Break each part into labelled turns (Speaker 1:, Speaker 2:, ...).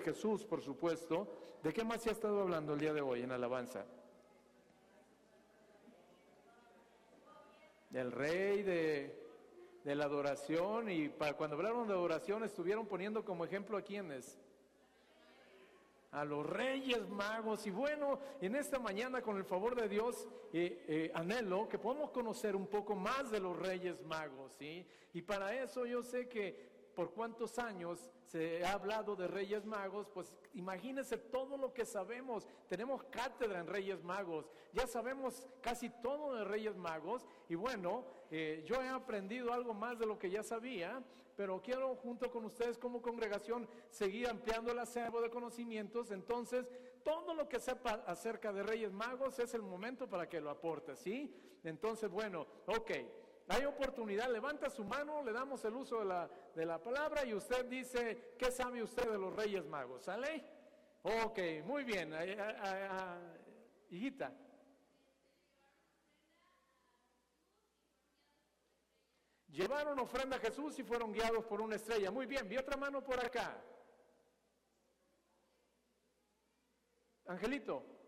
Speaker 1: Jesús, por supuesto. ¿De qué más se ha estado hablando el día de hoy en alabanza? Del rey, de, de la adoración. Y para cuando hablaron de adoración estuvieron poniendo como ejemplo a quienes a los reyes magos. Y bueno, en esta mañana, con el favor de Dios, eh, eh, anhelo que podamos conocer un poco más de los reyes magos. ¿sí? Y para eso yo sé que por cuántos años se ha hablado de Reyes Magos, pues imagínense todo lo que sabemos. Tenemos cátedra en Reyes Magos, ya sabemos casi todo de Reyes Magos y bueno, eh, yo he aprendido algo más de lo que ya sabía, pero quiero junto con ustedes como congregación seguir ampliando el acervo de conocimientos. Entonces, todo lo que sepa acerca de Reyes Magos es el momento para que lo aporte, ¿sí? Entonces, bueno, ok. Hay oportunidad, levanta su mano, le damos el uso de la, de la palabra y usted dice, ¿qué sabe usted de los Reyes Magos? ¿Sale? Ok, muy bien. hijita. Llevaron ofrenda a Jesús y fueron guiados por una estrella. Muy bien, vi otra mano por acá. Angelito.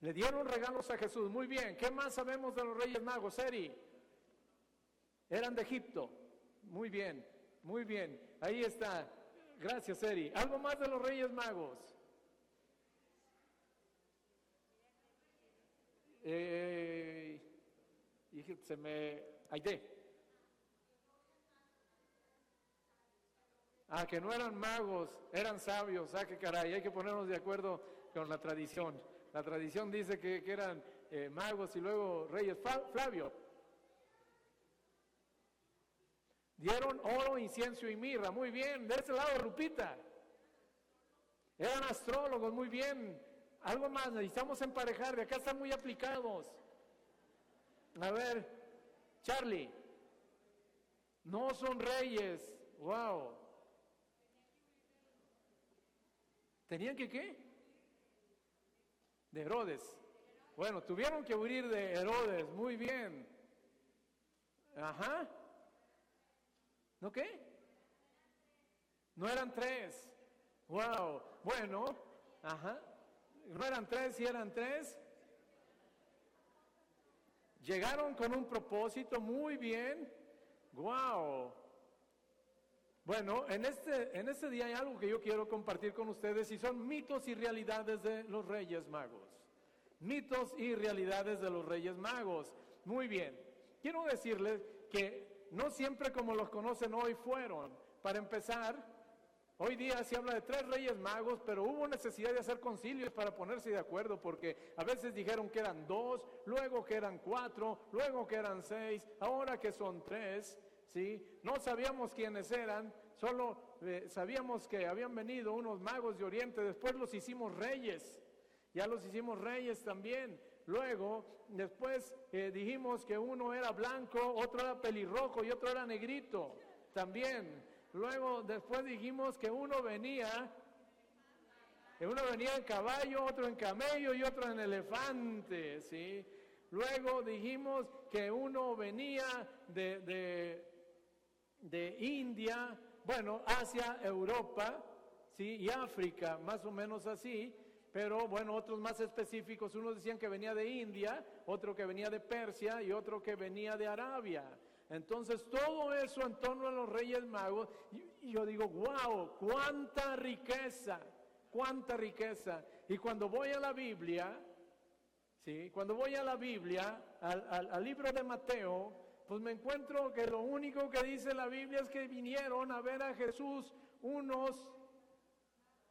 Speaker 1: Le dieron regalos a Jesús. Muy bien. ¿Qué más sabemos de los reyes magos, Eri? Eran de Egipto. Muy bien, muy bien. Ahí está. Gracias, Eri. ¿Algo más de los reyes magos? Eh, se me... Aide. Ah, que no eran magos, eran sabios. Ah, qué caray, hay que ponernos de acuerdo con la tradición. La tradición dice que, eran eh, magos y luego reyes. Flavio. Dieron oro, incienso y mirra. Muy bien. De ese lado, Lupita. Eran astrólogos. Muy bien. Algo más. Necesitamos emparejar. De acá están muy aplicados. A ver. Charlie. No son reyes. Wow. ¿Tenían que qué? De Herodes. Bueno, tuvieron que huir de Herodes. Muy bien. Ajá. ¿No qué? No eran tres. Wow. Bueno. Ajá. No eran tres y eran tres. Llegaron con un propósito. Muy bien. Wow. Bueno, en este, en este día hay algo que yo quiero compartir con ustedes y son mitos y realidades de los Reyes Magos. Mitos y realidades de los Reyes Magos. Muy bien. Quiero decirles que no siempre como los conocen hoy fueron. Para empezar, hoy día se habla de tres Reyes Magos, pero hubo necesidad de hacer concilios para ponerse de acuerdo porque a veces dijeron que eran dos, luego que eran cuatro, luego que eran seis, ahora que son tres. ¿Sí? No sabíamos quiénes eran, solo eh, sabíamos que habían venido unos magos de Oriente, después los hicimos reyes, ya los hicimos reyes también. Luego, después eh, dijimos que uno era blanco, otro era pelirrojo y otro era negrito también. Luego, después dijimos que uno venía, uno venía en caballo, otro en camello y otro en elefante, ¿sí? Luego dijimos que uno venía de India, bueno, Asia, Europa, ¿sí? Y África, más o menos así, pero bueno, otros más específicos, unos decían que venía de India, otro que venía de Persia y otro que venía de Arabia. Entonces, todo eso en torno a los Reyes Magos, yo digo, wow, cuánta riqueza, cuánta riqueza. Y cuando voy a la Biblia, ¿sí? Cuando voy a la Biblia, al libro de Mateo, pues me encuentro que lo único que dice la Biblia es que vinieron a ver a Jesús unos,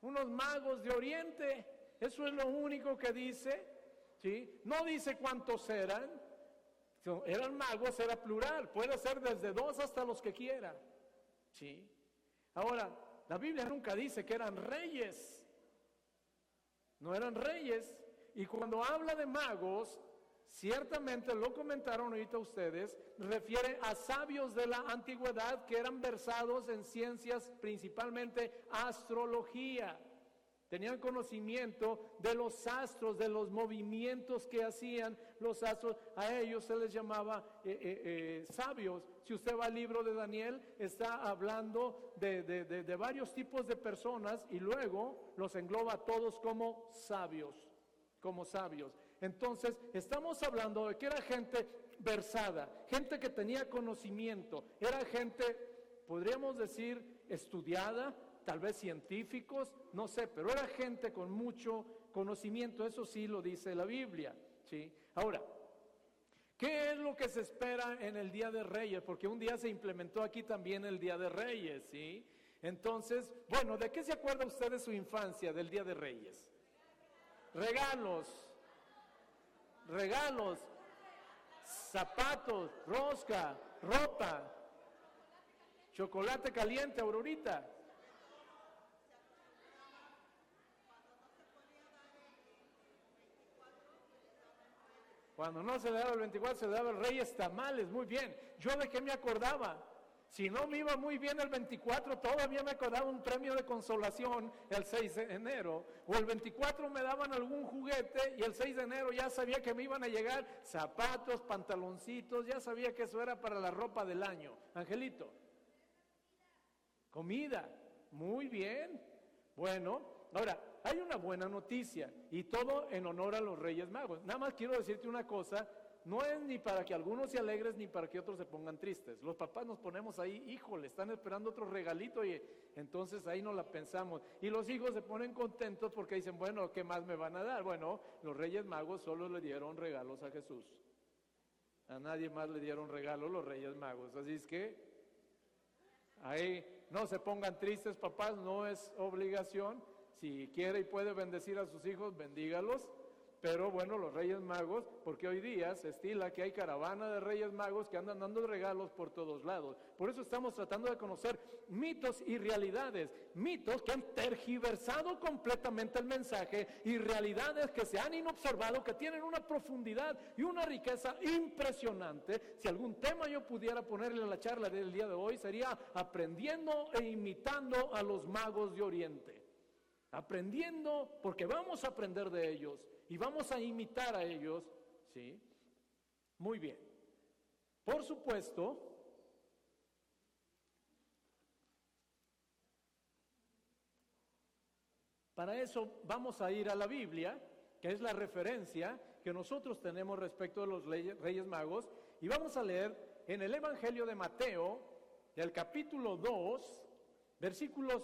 Speaker 1: unos magos de Oriente. Eso es lo único que dice. ¿sí? No dice cuántos eran. Eran magos, era plural. Puede ser desde dos hasta los que quiera. ¿sí? Ahora, la Biblia nunca dice que eran reyes. No eran reyes. Y cuando habla de magos, ciertamente lo comentaron ahorita ustedes, refiere a sabios de la antigüedad que eran versados en ciencias, principalmente astrología. Tenían conocimiento de los astros, de los movimientos que hacían los astros. A ellos se les llamaba eh, eh, eh, sabios. Si usted va al libro de Daniel, está hablando de, de varios tipos de personas y luego los engloba a todos como sabios, como sabios. Entonces, estamos hablando de que era gente versada, gente que tenía conocimiento, era gente, podríamos decir, estudiada, tal vez científicos, no sé, pero era gente con mucho conocimiento, eso sí lo dice la Biblia, ¿sí? Ahora, ¿qué es lo que se espera en el Día de Reyes? Porque un día se implementó aquí también el Día de Reyes, ¿sí? Entonces, bueno, ¿de qué se acuerda usted de su infancia, del Día de Reyes? Regalos, regalos, zapatos, rosca, ropa, chocolate caliente, Aurorita. Cuando no se le daba el 24, se le daba el Reyes Tamales, muy bien. ¿Yo de qué me acordaba? Si no me iba muy bien el 24, todavía me acordaba un premio de consolación el 6 de enero. O el 24 me daban algún juguete y el 6 de enero ya sabía que me iban a llegar zapatos, pantaloncitos, ya sabía que eso era para la ropa del año. Angelito. Comida. Muy bien. Bueno, ahora, hay una buena noticia y todo en honor a los Reyes Magos. Nada más quiero decirte una cosa, no es ni para que algunos se alegres ni para que otros se pongan tristes. Los papás nos ponemos ahí, híjole, están esperando otro regalito y entonces ahí no la pensamos. Y los hijos se ponen contentos porque dicen, bueno, ¿qué más me van a dar? Bueno, los Reyes Magos solo le dieron regalos a Jesús. A nadie más le dieron regalos los Reyes Magos. Así es que ahí no se pongan tristes, papás, no es obligación. Si quiere y puede bendecir a sus hijos, bendígalos. Pero bueno, los Reyes Magos, porque hoy día se estila que hay caravana de Reyes Magos que andan dando regalos por todos lados. Por eso estamos tratando de conocer mitos y realidades. Mitos que han tergiversado completamente el mensaje y realidades que se han inobservado, que tienen una profundidad y una riqueza impresionante. Si algún tema yo pudiera ponerle en la charla del día de hoy, sería aprendiendo e imitando a los magos de Oriente. Aprendiendo, porque vamos a aprender de ellos y vamos a imitar a ellos, ¿sí? Muy bien. Por supuesto, para eso vamos a ir a la Biblia, que es la referencia que nosotros tenemos respecto de los Reyes Magos, y vamos a leer en el Evangelio de Mateo, del capítulo 2, versículos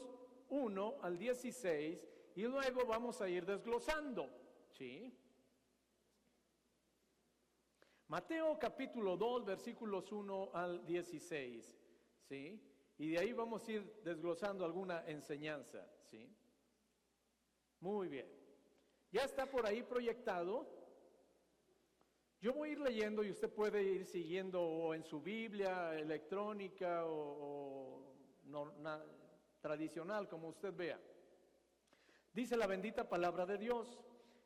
Speaker 1: 1 al 16 y luego vamos a ir desglosando. ¿Sí? Mateo capítulo 2 versículos 1 al 16. ¿sí? Y de ahí vamos a ir desglosando alguna enseñanza. ¿sí? Muy bien. Ya está por ahí proyectado. Yo voy a ir leyendo y usted puede ir siguiendo o en su Biblia electrónica o, tradicional, como usted vea. Dice la bendita palabra de Dios.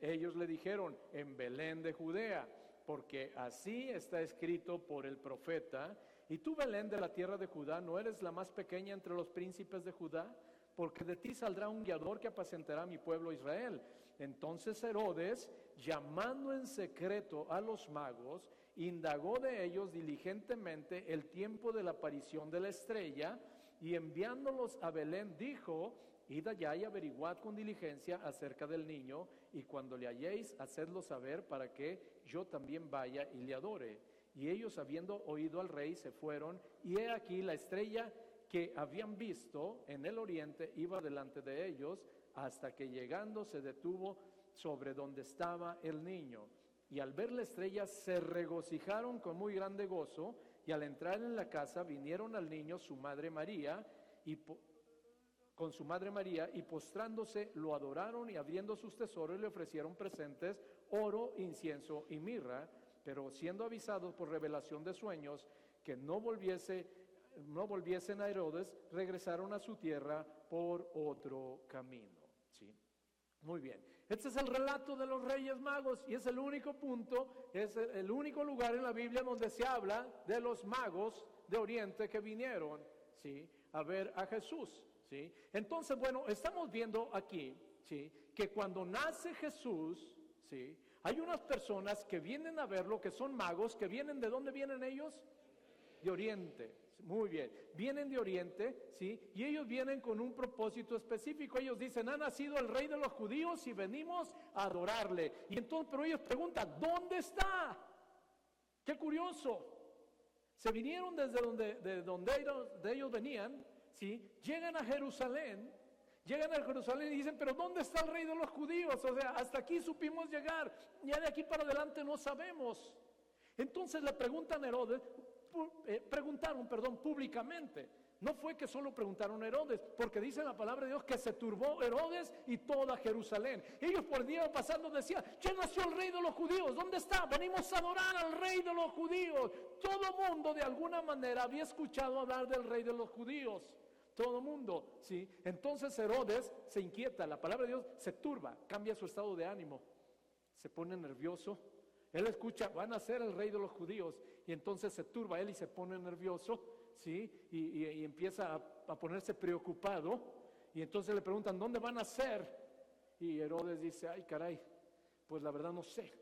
Speaker 1: Ellos le dijeron, en Belén de Judea, porque así está escrito por el profeta, y tú Belén de la tierra de Judá, ¿no eres la más pequeña entre los príncipes de Judá? Porque de ti saldrá un guiador que apacentará a mi pueblo Israel. Entonces Herodes, llamando en secreto a los magos, indagó de ellos diligentemente el tiempo de la aparición de la estrella y enviándolos a Belén dijo, id allá y averiguad con diligencia acerca del niño y cuando le halléis, hacedlo saber para que yo también vaya y le adore. Y ellos habiendo oído al rey se fueron y he aquí la estrella que habían visto en el oriente iba delante de ellos hasta que llegando se detuvo sobre donde estaba el niño. Y al ver la estrella se regocijaron con muy grande gozo, y al entrar en la casa vinieron al niño su madre María, y con su madre María y postrándose lo adoraron y abriendo sus tesoros le ofrecieron presentes, oro, incienso y mirra, pero siendo avisados por revelación de sueños que no volviese no volviesen a Herodes, regresaron a su tierra por otro camino. ¿sí? Muy bien. Este es el relato de los reyes magos y es el único punto, es el único lugar en la Biblia donde se habla de los magos de Oriente que vinieron ¿sí? a ver a Jesús. Entonces, bueno, estamos viendo aquí ¿sí? que cuando nace Jesús, ¿sí? hay unas personas que vienen a verlo, que son magos, que vienen, ¿de dónde vienen ellos? De Oriente. Muy bien, vienen de Oriente, ¿sí? Y ellos vienen con un propósito específico. Ellos dicen, ha nacido el rey de los judíos y venimos a adorarle. Y entonces, pero ellos preguntan, ¿dónde está? Qué curioso. Se vinieron desde donde, de donde de ellos venían, ¿sí? Llegan a Jerusalén, llegan a Jerusalén y dicen, pero ¿dónde está el rey de los judíos? O sea, hasta aquí supimos llegar, ya de aquí para adelante no sabemos. Entonces le preguntan a Herodes, eh, preguntaron, perdón, públicamente. No fue que solo preguntaron a Herodes, porque dice la palabra de Dios que se turbó Herodes y toda Jerusalén. Ellos por el día pasando decían, ya nació el rey de los judíos, ¿dónde está? Venimos a adorar al rey de los judíos. Todo mundo de alguna manera había escuchado hablar del rey de los judíos. Todo mundo, ¿sí? Entonces Herodes se inquieta, la palabra de Dios se turba, cambia su estado de ánimo, se pone nervioso. Él escucha, van a ser el rey de los judíos, y entonces se turba él y se pone nervioso ¿sí? Y, empieza a, ponerse preocupado. Y entonces le preguntan, ¿dónde van a ser? Y Herodes dice, ay caray, pues la verdad no sé,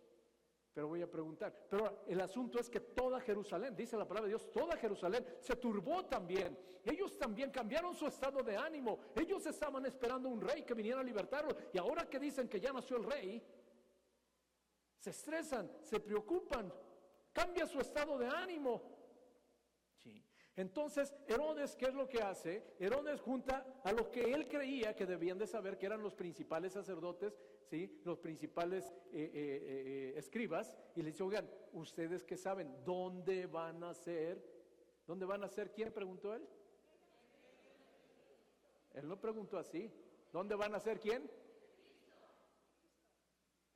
Speaker 1: pero voy a preguntar. Pero el asunto es que toda Jerusalén, dice la palabra de Dios, toda Jerusalén se turbó también. Ellos también cambiaron su estado de ánimo. Ellos estaban esperando un rey que viniera a libertarlos. Y ahora que dicen que ya nació el rey, se estresan, se preocupan, cambia su estado de ánimo. Entonces, Herodes, ¿qué es lo que hace? Herodes junta a los que él creía que debían de saber que eran los principales sacerdotes, ¿sí? los principales eh, eh, eh, escribas, y les dice, oigan, ¿ustedes qué saben? ¿Dónde van a ser? ¿Dónde van a ser? ¿Quién preguntó él? Él no preguntó así. ¿Dónde van a ser quién?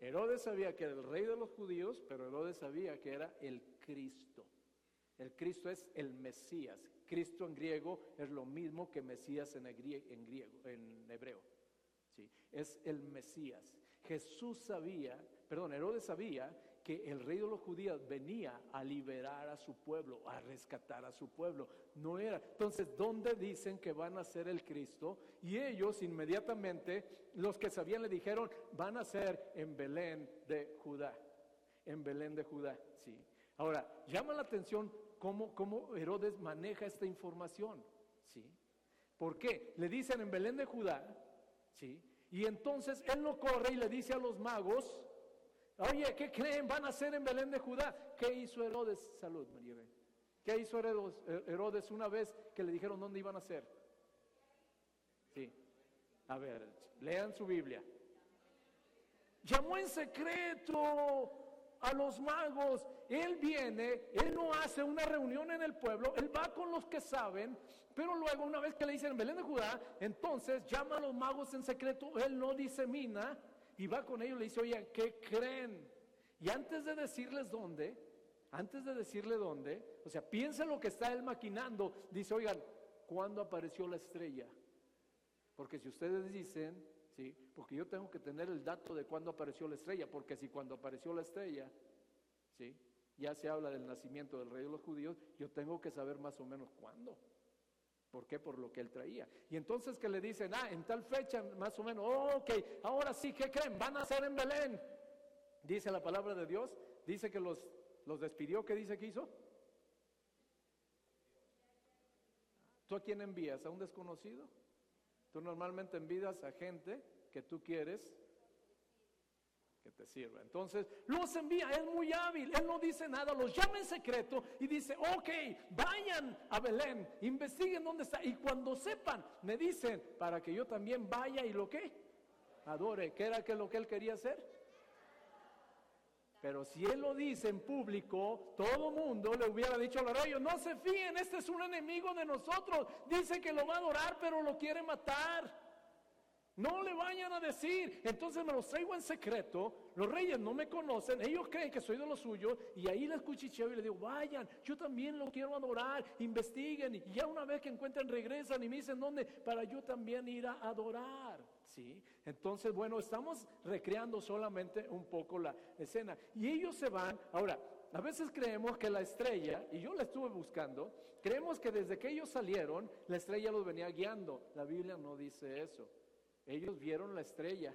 Speaker 1: Herodes sabía que era el rey de los judíos, pero Herodes sabía que era el Cristo. El Cristo es el Mesías. Cristo en griego es lo mismo que Mesías en, griego, en, hebreo. ¿sí? Es el Mesías. Jesús sabía, perdón, Herodes sabía que el rey de los judíos venía a liberar a su pueblo, a rescatar a su pueblo. No era. Entonces, ¿dónde dicen que van a ser el Cristo? Y ellos inmediatamente, los que sabían, le dijeron, van a ser en Belén de Judá. En Belén de Judá, sí. Ahora, llama la atención cómo, Herodes maneja esta información. ¿sí? ¿Por qué? Le dicen en Belén de Judá, ¿sí? y entonces él no corre y le dice a los magos, oye, ¿qué creen? Van a hacer en Belén de Judá. ¿Qué hizo Herodes? Salud, María. ¿Qué hizo Herodes, una vez que le dijeron dónde iban a hacer? Sí. A ver, lean su Biblia. Llamó en secreto a los magos. Él viene, él no hace una reunión en el pueblo, él va con los que saben, pero luego una vez que le dicen Belén de Judá, entonces llama a los magos en secreto, él no disemina y va con ellos le dice, oye, ¿qué creen? Y antes de decirles dónde, antes de decirle dónde, o sea, piensa lo que está él maquinando, dice, oigan, ¿cuándo apareció la estrella? Porque si ustedes dicen, ¿sí? Porque yo tengo que tener el dato de cuándo apareció la estrella, porque si cuando apareció la estrella, ¿sí? Ya se habla del nacimiento del rey de los judíos, yo tengo que saber más o menos cuándo. ¿Por qué? Por lo que él traía. Y entonces que le dicen, ah, en tal fecha, más o menos, oh, ok, ahora sí, ¿qué creen? Van a ser en Belén. Dice la palabra de Dios, dice que los, los despidió, ¿qué dice que hizo? ¿Tú a quién envías? ¿A un desconocido? Tú normalmente envidas a gente que tú quieres que te sirva. Entonces, los envía, es muy hábil, él no dice nada, los llama en secreto y dice, ok, vayan a Belén, investiguen dónde está y cuando sepan, me dicen, para que yo también vaya y lo que adore, ¿qué era que lo que él quería hacer? Pero si él lo dice en público, todo mundo le hubiera dicho a los reyes, no se fíen, este es un enemigo de nosotros. Dice que lo va a adorar, pero lo quiere matar. No le vayan a decir. Entonces me los traigo en secreto. Los reyes no me conocen. Ellos creen que soy de los suyos. Y ahí les cuchicheo y les digo, vayan, yo también lo quiero adorar. Investiguen. Y ya una vez que encuentran, regresan y me dicen dónde para yo también ir a adorar. ¿Sí? Entonces, bueno, estamos recreando solamente un poco la escena. Y ellos se van. Ahora, a veces creemos que la estrella, y yo la estuve buscando, creemos que desde que ellos salieron, la estrella los venía guiando. La Biblia no dice eso. Ellos vieron la estrella.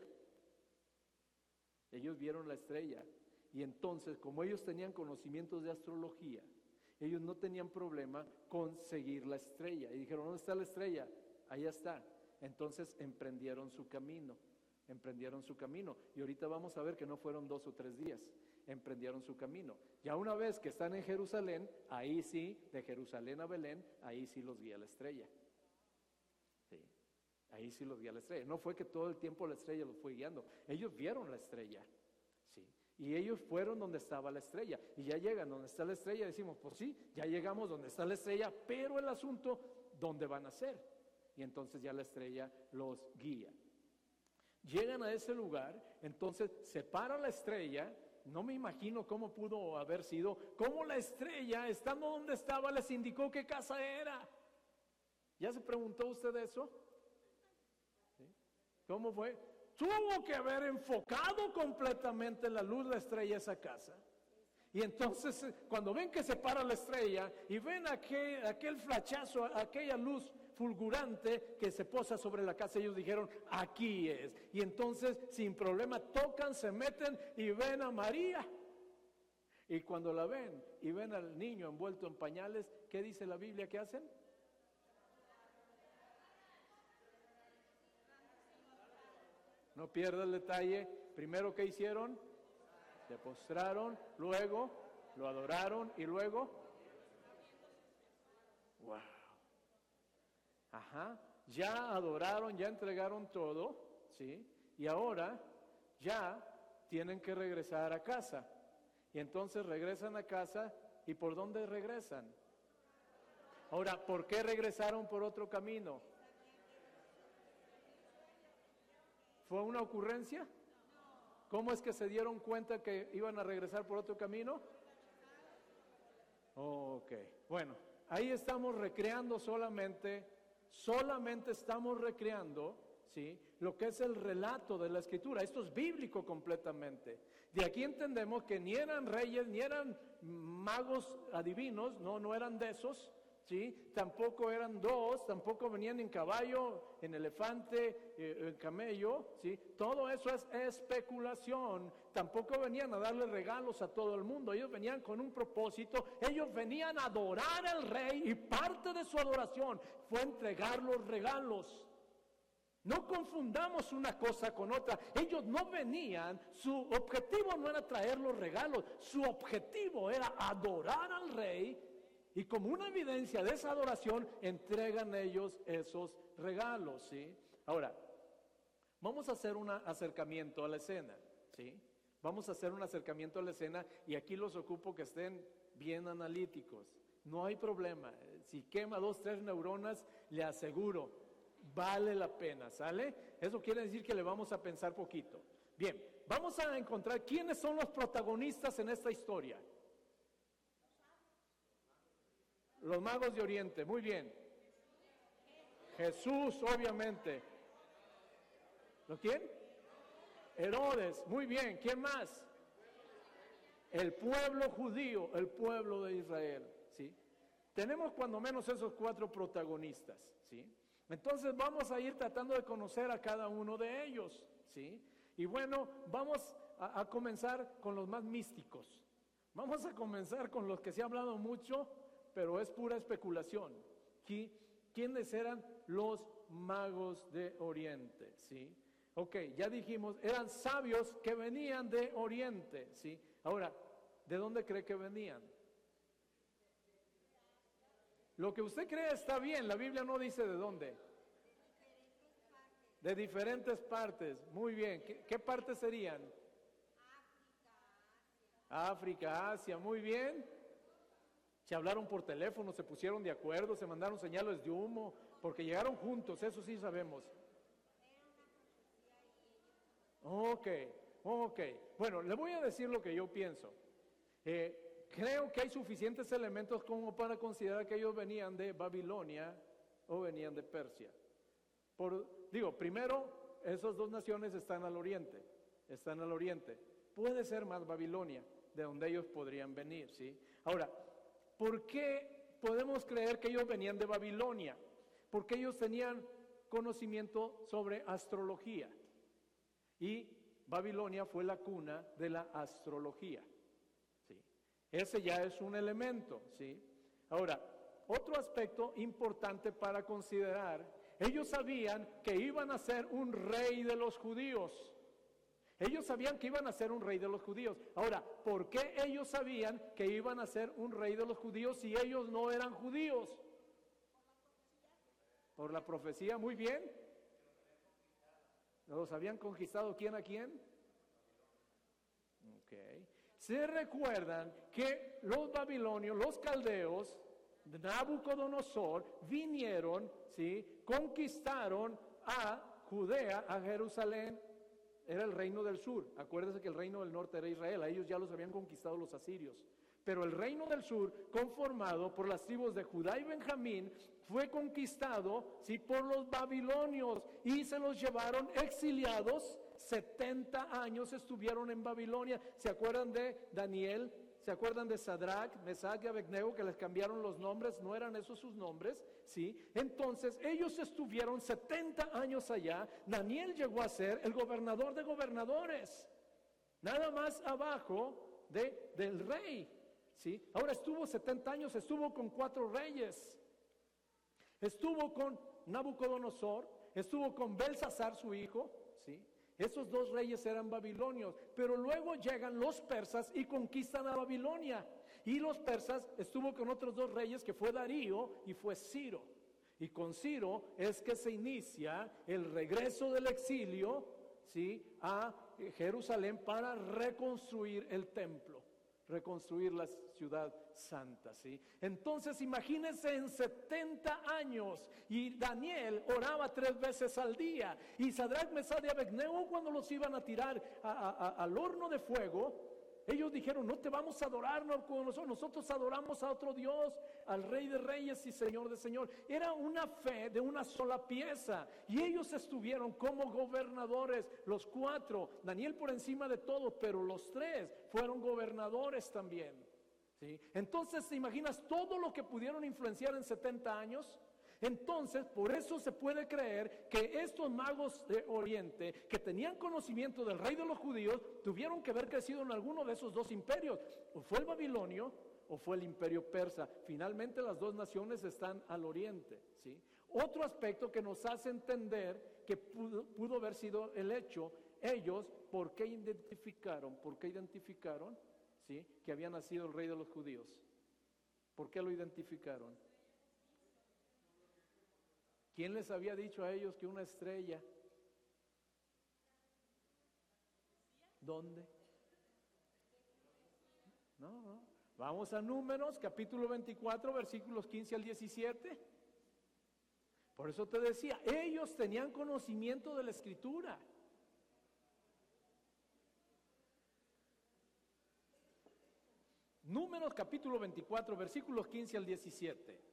Speaker 1: Ellos vieron la estrella. Y entonces, como ellos tenían conocimientos de astrología, ellos no tenían problema con seguir la estrella. Y dijeron, ¿dónde está la estrella? Ahí está. Entonces emprendieron su camino. Emprendieron su camino. Y ahorita vamos a ver que no fueron dos o tres días. Emprendieron su camino. Ya una vez que están en Jerusalén, ahí sí, de Jerusalén a Belén, ahí sí los guía la estrella. Ahí sí los guía la estrella. No fue que todo el tiempo la estrella los fue guiando. Ellos vieron la estrella. Sí. Y ellos fueron donde estaba la estrella. Y ya llegan donde está la estrella. Decimos, pues sí, ya llegamos donde está la estrella. Pero el asunto, ¿dónde van a ser? Y entonces ya la estrella los guía. Llegan a ese lugar. Entonces se para la estrella. No me imagino cómo pudo haber sido. Cómo la estrella, estando donde estaba, les indicó qué casa era. ¿Ya se preguntó usted eso? ¿Cómo fue? Tuvo que haber enfocado completamente la luz, la estrella, esa casa. Y entonces, eh, cuando ven que se para la estrella y ven aquel, aquel flachazo, aquella luz fulgurante que se posa sobre la casa, ellos dijeron, aquí es. Y entonces, sin problema, tocan, se meten y ven a María. Y cuando la ven y ven al niño envuelto en pañales, ¿qué dice la Biblia que hacen? No pierda el detalle. Primero que hicieron, se postraron, luego lo adoraron y luego, wow. Ajá, ya adoraron, ya entregaron todo, ¿sí? Y ahora ya tienen que regresar a casa. Y entonces regresan a casa y ¿por dónde regresan? Ahora, ¿por qué regresaron por otro camino? ¿Fue una ocurrencia? ¿Cómo es que se dieron cuenta que iban a regresar por otro camino? Ok, bueno, ahí estamos recreando solamente, solamente estamos recreando, ¿sí? Lo que es el relato de la escritura. Esto es bíblico completamente. De aquí entendemos que ni eran reyes, ni eran magos adivinos, no, no eran de esos, ¿sí? Tampoco eran dos, tampoco venían en caballo, en elefante, eh, en camello, ¿sí? Todo eso es especulación. Tampoco venían a darle regalos a todo el mundo, ellos venían con un propósito, ellos venían a adorar al rey y parte de su adoración fue entregar los regalos. No confundamos una cosa con otra. Ellos no venían, su objetivo no era traer los regalos, su objetivo era adorar al rey y como una evidencia de esa adoración, entregan ellos esos regalos, ¿sí? Ahora, vamos a hacer un acercamiento a la escena, ¿sí? Vamos a hacer un acercamiento a la escena y aquí los ocupo que estén bien analíticos. No hay problema. Si quema dos, tres neuronas, le aseguro, vale la pena, ¿sale? Eso quiere decir que le vamos a pensar poquito. Bien, vamos a encontrar quiénes son los protagonistas en esta historia. Los magos de Oriente, muy bien. Jesús, obviamente. ¿Lo quién? Herodes, muy bien. ¿Quién más? El pueblo judío, el pueblo de Israel, ¿sí? Tenemos cuando menos esos cuatro protagonistas, ¿sí? Entonces vamos a ir tratando de conocer a cada uno de ellos, ¿sí? Y bueno, vamos a, a comenzar con los más místicos. Vamos a comenzar con los que se ha hablado mucho, pero es pura especulación. ¿Quiénes eran los magos de Oriente? ¿Sí? Ok, ya dijimos, eran sabios que venían de Oriente, ¿sí? Ahora, ¿de dónde cree que venían? Lo que usted cree está bien, la Biblia no dice de dónde. De diferentes partes, muy bien. ¿Qué, qué partes serían? África, Asia, muy bien. Se hablaron por teléfono, se pusieron de acuerdo, se mandaron señales de humo, porque llegaron juntos, eso sí sabemos. Ok, ok. Bueno, le voy a decir lo que yo pienso. Eh, creo que hay suficientes elementos como para considerar que ellos venían de Babilonia o venían de Persia. Por, digo, primero, esas dos naciones están al oriente, están al oriente. Puede ser más Babilonia, de donde ellos podrían venir, ¿sí? Ahora, ¿por qué podemos creer que ellos venían de Babilonia? Porque ellos tenían conocimiento sobre astrología. Y Babilonia fue la cuna de la astrología. ¿sí? Ese ya es un elemento. ¿sí? Ahora, otro aspecto importante para considerar, ellos sabían que iban a ser un rey de los judíos. Ellos sabían que iban a ser un rey de los judíos. Ahora, ¿por qué ellos sabían que iban a ser un rey de los judíos si ellos no eran judíos? Por la profecía, muy bien. ¿Los habían conquistado quién a quién? Ok. Se recuerdan que los babilonios, los caldeos, de Nabucodonosor, vinieron, ¿sí? Conquistaron a Judea, a Jerusalén. Era el reino del sur. Acuérdense que el reino del norte era Israel. A ellos ya los habían conquistado los asirios. Pero el reino del sur, conformado por las tribus de Judá y Benjamín, fue conquistado ¿sí? por los babilonios y se los llevaron exiliados. 70 años estuvieron en Babilonia. ¿Se acuerdan de Daniel? ¿Se acuerdan de Sadrach, Mesach y Abednego que les cambiaron los nombres? ¿No eran esos sus nombres? Sí. Entonces, ellos estuvieron 70 años allá. Daniel llegó a ser el gobernador de gobernadores. Nada más abajo de, del rey. ¿Sí? Ahora estuvo 70 años, estuvo con cuatro reyes. Estuvo con Nabucodonosor, estuvo con Belsasar, su hijo, ¿sí? Esos dos reyes eran babilonios, pero luego llegan los persas y conquistan a Babilonia. Y los persas estuvo con otros dos reyes que fue Darío y fue Ciro. Y con Ciro es que se inicia el regreso del exilio, ¿sí? a Jerusalén para reconstruir el templo reconstruir la ciudad santa, ¿sí? Entonces imagínense en 70 años y Daniel oraba tres veces al día y Sadrach, Mesad y Abednego cuando los iban a tirar al horno de fuego, ellos dijeron, no te vamos a adorar con nosotros, nosotros adoramos a otro Dios, al Rey de Reyes y Señor de Señor. Era una fe de una sola pieza. Y ellos estuvieron como gobernadores, los cuatro, Daniel por encima de todos, pero los tres fueron gobernadores también. ¿Sí? Entonces, ¿te imaginas todo lo que pudieron influenciar en 70 años? Entonces, por eso se puede creer que estos magos de Oriente, que tenían conocimiento del rey de los judíos, tuvieron que haber crecido en alguno de esos dos imperios. O fue el babilonio o fue el imperio persa. Finalmente las dos naciones están al oriente. ¿sí? Otro aspecto que nos hace entender que pudo, pudo haber sido el hecho, ellos, ¿por qué identificaron? ¿Por qué identificaron? Que había nacido el rey de los judíos. ¿Por qué lo identificaron? ¿Quién les había dicho a ellos que una estrella? ¿Dónde? No, no. Vamos a Números, capítulo 24, versículos 15 al 17. Por eso te decía, ellos tenían conocimiento de la escritura. Números capítulo 24, versículos 15 al 17.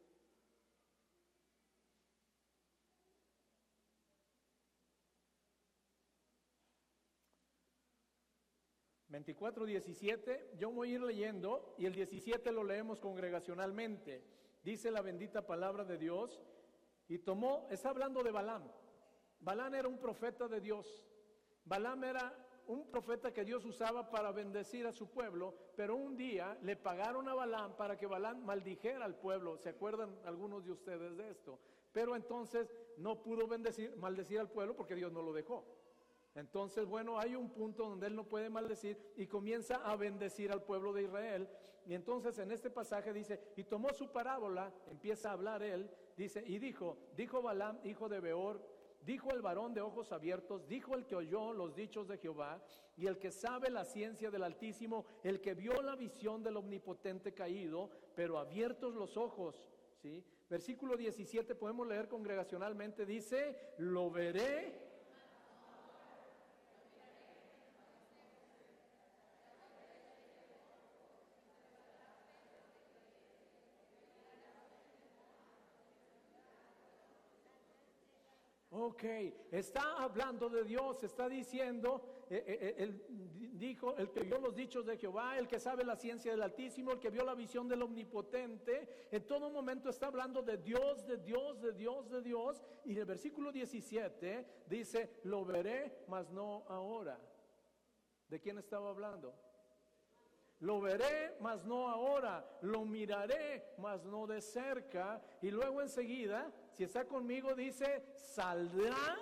Speaker 1: 24, 17, yo voy a ir leyendo y el 17 lo leemos congregacionalmente. Dice la bendita palabra de Dios y tomó, está hablando de Balaam. Balaam era un profeta de Dios. Balaam era un profeta que Dios usaba para bendecir a su pueblo, pero un día le pagaron a Balaam para que Balaam maldijera al pueblo. ¿Se acuerdan algunos de ustedes de esto? Pero entonces no pudo bendecir, maldecir al pueblo porque Dios no lo dejó. Entonces, bueno, hay un punto donde él no puede maldecir y comienza a bendecir al pueblo de Israel. Y entonces en este pasaje dice, y tomó su parábola, empieza a hablar él, dice, y dijo, dijo Balaam, hijo de Beor, dijo el varón de ojos abiertos, dijo el que oyó los dichos de Jehová, y el que sabe la ciencia del Altísimo, el que vio la visión del Omnipotente caído, pero abiertos los ojos. ¿sí? Versículo 17 podemos leer congregacionalmente, dice, lo veré Ok, está hablando de Dios, está diciendo, eh, eh, eh, dijo, el que vio los dichos de Jehová, el que sabe la ciencia del Altísimo, el que vio la visión del Omnipotente, en todo momento está hablando de Dios, de Dios, de Dios, de Dios. Y el versículo 17 dice, lo veré, mas no ahora. ¿De quién estaba hablando? Lo veré, mas no ahora. Lo miraré, mas no de cerca. Y luego enseguida si está conmigo, dice, saldrá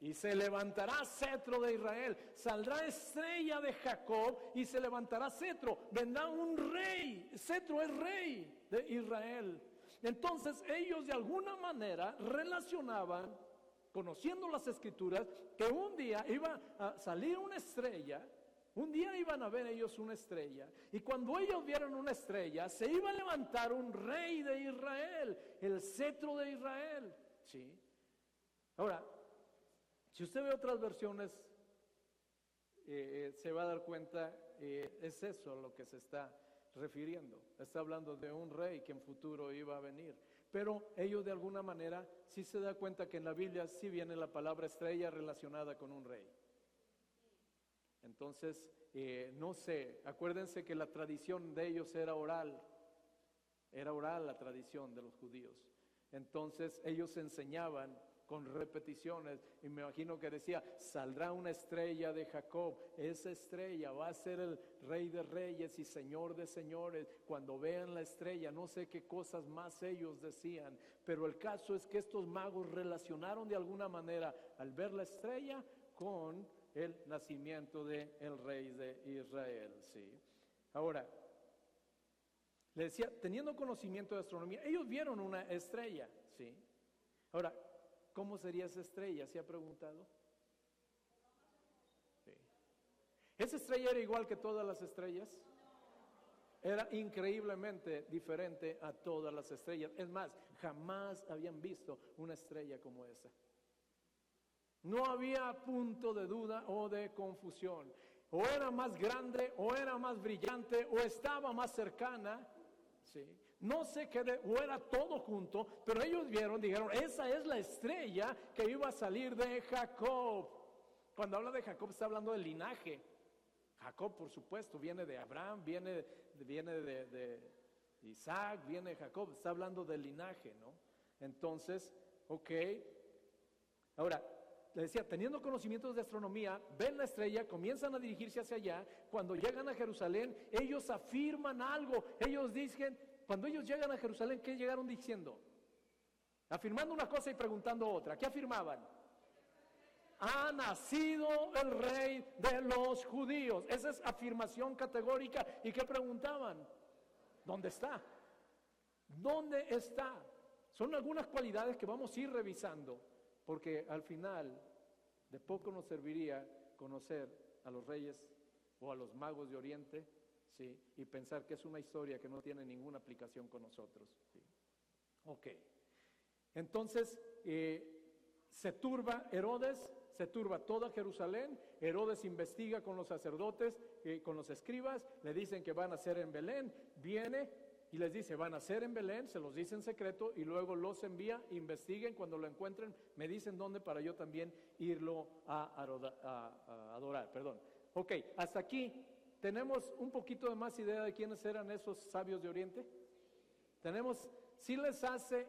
Speaker 1: y se levantará cetro de Israel. Saldrá estrella de Jacob y se levantará cetro. Vendrá un rey. Cetro es rey de Israel. Entonces ellos de alguna manera relacionaban, conociendo las escrituras, que un día iba a salir una estrella un día iban a ver ellos una estrella y cuando ellos vieron una estrella se iba a levantar un rey de Israel, el cetro de Israel. ¿sí? Ahora, si usted ve otras versiones, eh, eh, se va a dar cuenta, eh, es eso a lo que se está refiriendo. Está hablando de un rey que en futuro iba a venir. Pero ellos de alguna manera sí se da cuenta que en la Biblia sí viene la palabra estrella relacionada con un rey. Entonces, eh, no sé, acuérdense que la tradición de ellos era oral, era oral la tradición de los judíos. Entonces ellos enseñaban con repeticiones y me imagino que decía, saldrá una estrella de Jacob, esa estrella va a ser el rey de reyes y señor de señores. Cuando vean la estrella, no sé qué cosas más ellos decían, pero el caso es que estos magos relacionaron de alguna manera al ver la estrella con el nacimiento del el rey de Israel. ¿sí? Ahora, le decía, teniendo conocimiento de astronomía, ellos vieron una estrella. ¿sí? Ahora, ¿cómo sería esa estrella? ¿Se ha preguntado? ¿Esa estrella era igual que todas las estrellas? Era increíblemente diferente a todas las estrellas. Es más, jamás habían visto una estrella como esa. No había punto de duda o de confusión. O era más grande, o era más brillante, o estaba más cercana. ¿sí? No sé qué, o era todo junto, pero ellos vieron, dijeron, esa es la estrella que iba a salir de Jacob. Cuando habla de Jacob está hablando del linaje. Jacob, por supuesto, viene de Abraham, viene, viene de, de Isaac, viene de Jacob, está hablando del linaje, ¿no? Entonces, ok. Ahora, le decía, teniendo conocimientos de astronomía, ven la estrella, comienzan a dirigirse hacia allá. Cuando llegan a Jerusalén, ellos afirman algo. Ellos dicen, cuando ellos llegan a Jerusalén, ¿qué llegaron diciendo? Afirmando una cosa y preguntando otra. ¿Qué afirmaban? Ha nacido el rey de los judíos. Esa es afirmación categórica. ¿Y qué preguntaban? ¿Dónde está? ¿Dónde está? Son algunas cualidades que vamos a ir revisando. Porque al final de poco nos serviría conocer a los reyes o a los magos de Oriente, ¿sí? Y pensar que es una historia que no tiene ninguna aplicación con nosotros. Ok. Entonces, eh, se turba Herodes, se turba toda Jerusalén, Herodes investiga con los sacerdotes, eh, con los escribas, le dicen que van a ser en Belén, viene, y les dice, van a ser en Belén, se los dice en secreto y luego los envía, investiguen, cuando lo encuentren, me dicen dónde para yo también irlo a, adorar. Perdón. Ok, hasta aquí tenemos un poquito de más idea de quiénes eran esos sabios de Oriente. Tenemos, si les hace,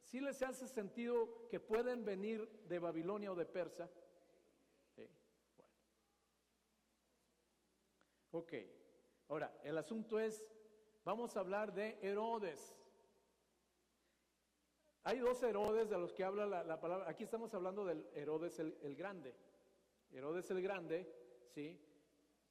Speaker 1: si les hace sentido que pueden venir de Babilonia o de Persa. Sí, bueno. Ok, ahora, el asunto es Vamos a hablar de Herodes. Hay dos Herodes de los que habla la, palabra. Aquí estamos hablando del Herodes el, Grande. Herodes el Grande, ¿sí?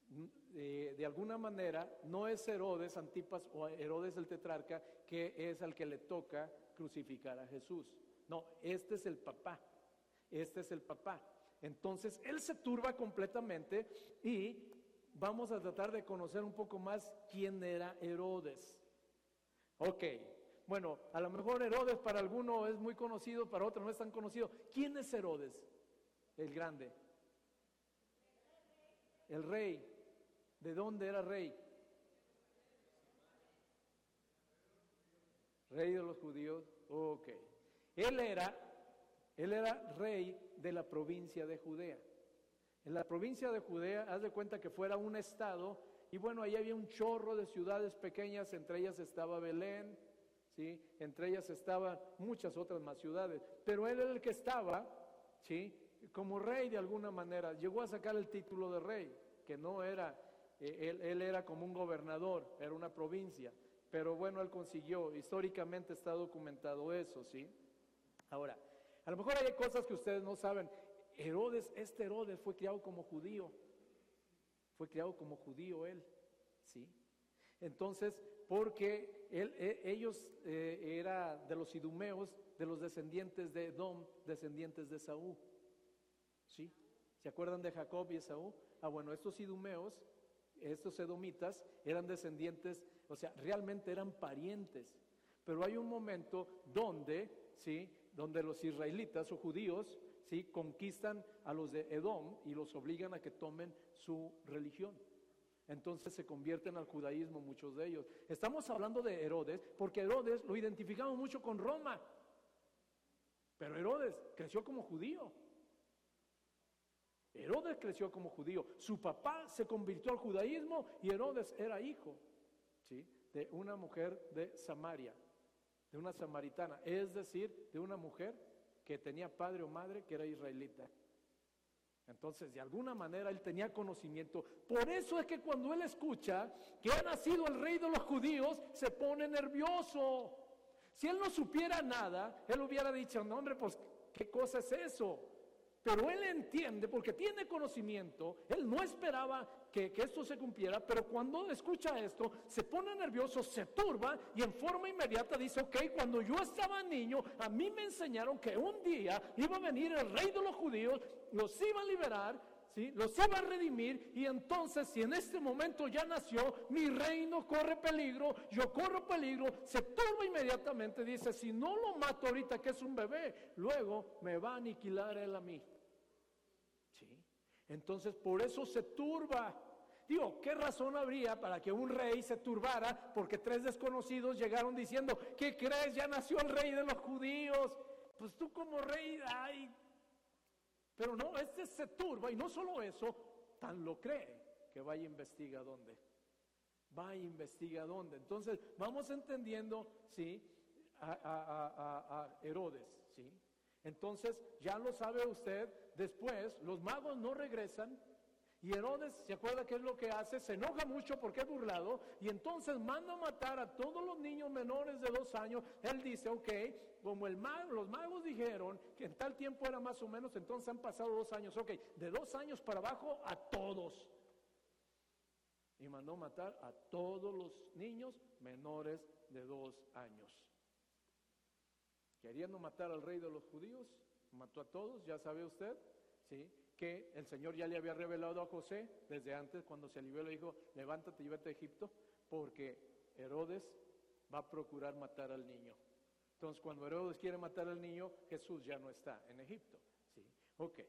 Speaker 1: de alguna manera no es Herodes Antipas o Herodes el tetrarca, que es al que le toca crucificar a Jesús. No, este es el papá, este es el papá. Entonces él se turba completamente y vamos a tratar de conocer un poco más quién era Herodes. Ok, bueno, a lo mejor Herodes para alguno es muy conocido, para otro no es tan conocido. ¿Quién es Herodes? El grande. El rey. ¿De dónde era rey? Rey de los judíos. Ok. Él era, él era rey de la provincia de Judea. En la provincia de Judea, haz de cuenta que fuera un estado, y bueno, ahí había un chorro de ciudades pequeñas, entre ellas estaba Belén, ¿sí? Entre ellas estaban muchas otras más ciudades, pero él era el que estaba, ¿sí? Como rey de alguna manera, llegó a sacar el título de rey, que no era, eh, él, él era como un gobernador, era una provincia, pero bueno, él consiguió, históricamente está documentado eso, ¿sí? Ahora, a lo mejor hay cosas que ustedes no saben. Herodes, este Herodes fue criado como judío. Fue criado como judío él, ¿sí? Entonces, porque él, e, ellos eh, era de los idumeos, de los descendientes de Edom, descendientes de Saúl. ¿Sí? ¿Se acuerdan de Jacob y Esaú? Ah, bueno, estos idumeos, estos edomitas, eran descendientes, o sea, realmente eran parientes. Pero hay un momento donde, ¿sí? donde los israelitas o judíos ¿sí? conquistan a los de Edom y los obligan a que tomen su religión. Entonces se convierten al judaísmo muchos de ellos. Estamos hablando de Herodes porque Herodes lo identificamos mucho con Roma. Pero Herodes creció como judío. Herodes creció como judío. Su papá se convirtió al judaísmo y Herodes era hijo de una mujer de Samaria de una samaritana, es decir, de una mujer que tenía padre o madre que era israelita. Entonces, de alguna manera él tenía conocimiento. Por eso es que cuando él escucha que ha nacido el rey de los judíos, se pone nervioso. Si él no supiera nada, él hubiera dicho, no hombre, pues, ¿qué cosa es eso? Pero él entiende porque tiene conocimiento, él no esperaba que, esto se cumpliera, pero cuando escucha esto, se pone nervioso, se turba y en forma inmediata dice, ok, cuando yo estaba niño, a mí me enseñaron que un día iba a venir el rey de los judíos, los iba a liberar, ¿sí? los iba a redimir y entonces si en este momento ya nació, mi reino corre peligro, yo corro peligro, se turba inmediatamente, dice, si no lo mato ahorita que es un bebé, luego me va a aniquilar él a mí. Entonces por eso se turba. Digo, ¿qué razón habría para que un rey se turbara porque tres desconocidos llegaron diciendo, ¿qué crees? Ya nació el rey de los judíos. Pues tú como rey, ay. Pero no, este se turba y no solo eso, tan lo cree que vaya a investigar dónde. Va a investigar dónde. Entonces, vamos entendiendo, ¿sí? A, a Herodes, ¿sí? Entonces, ya lo sabe usted, después los magos no regresan y Herodes, ¿se acuerda qué es lo que hace? Se enoja mucho porque es burlado y entonces manda a matar a todos los niños menores de dos años. Él dice, ok, como el los magos dijeron que en tal tiempo era más o menos, entonces han pasado dos años, ok, de dos años para abajo a todos. Y mandó matar a todos los niños menores de dos años queriendo matar al rey de los judíos, mató a todos, ya sabe usted, ¿sí? que el Señor ya le había revelado a José desde antes cuando se alivió le dijo, levántate y vete a Egipto, porque Herodes va a procurar matar al niño. Entonces cuando Herodes quiere matar al niño, Jesús ya no está en Egipto. ¿sí? Ok,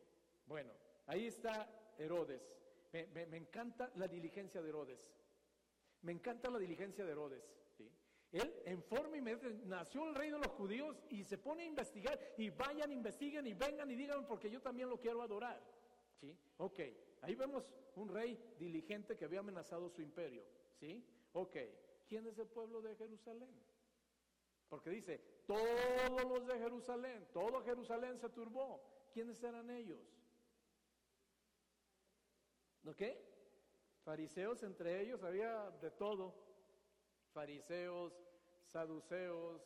Speaker 1: bueno, ahí está Herodes. me encanta la diligencia de Herodes. Me encanta la diligencia de Herodes. Él en forma inmediata nació el rey de los judíos y se pone a investigar y vayan, investiguen y vengan y digan porque yo también lo quiero adorar. ¿Sí? Ok, ahí vemos un rey diligente que había amenazado su imperio. ¿Sí? Ok, ¿quién es el pueblo de Jerusalén? Porque dice, todos los de Jerusalén, todo Jerusalén se turbó. ¿Quiénes eran ellos? ¿Ok? Fariseos entre ellos, había de todo fariseos, saduceos.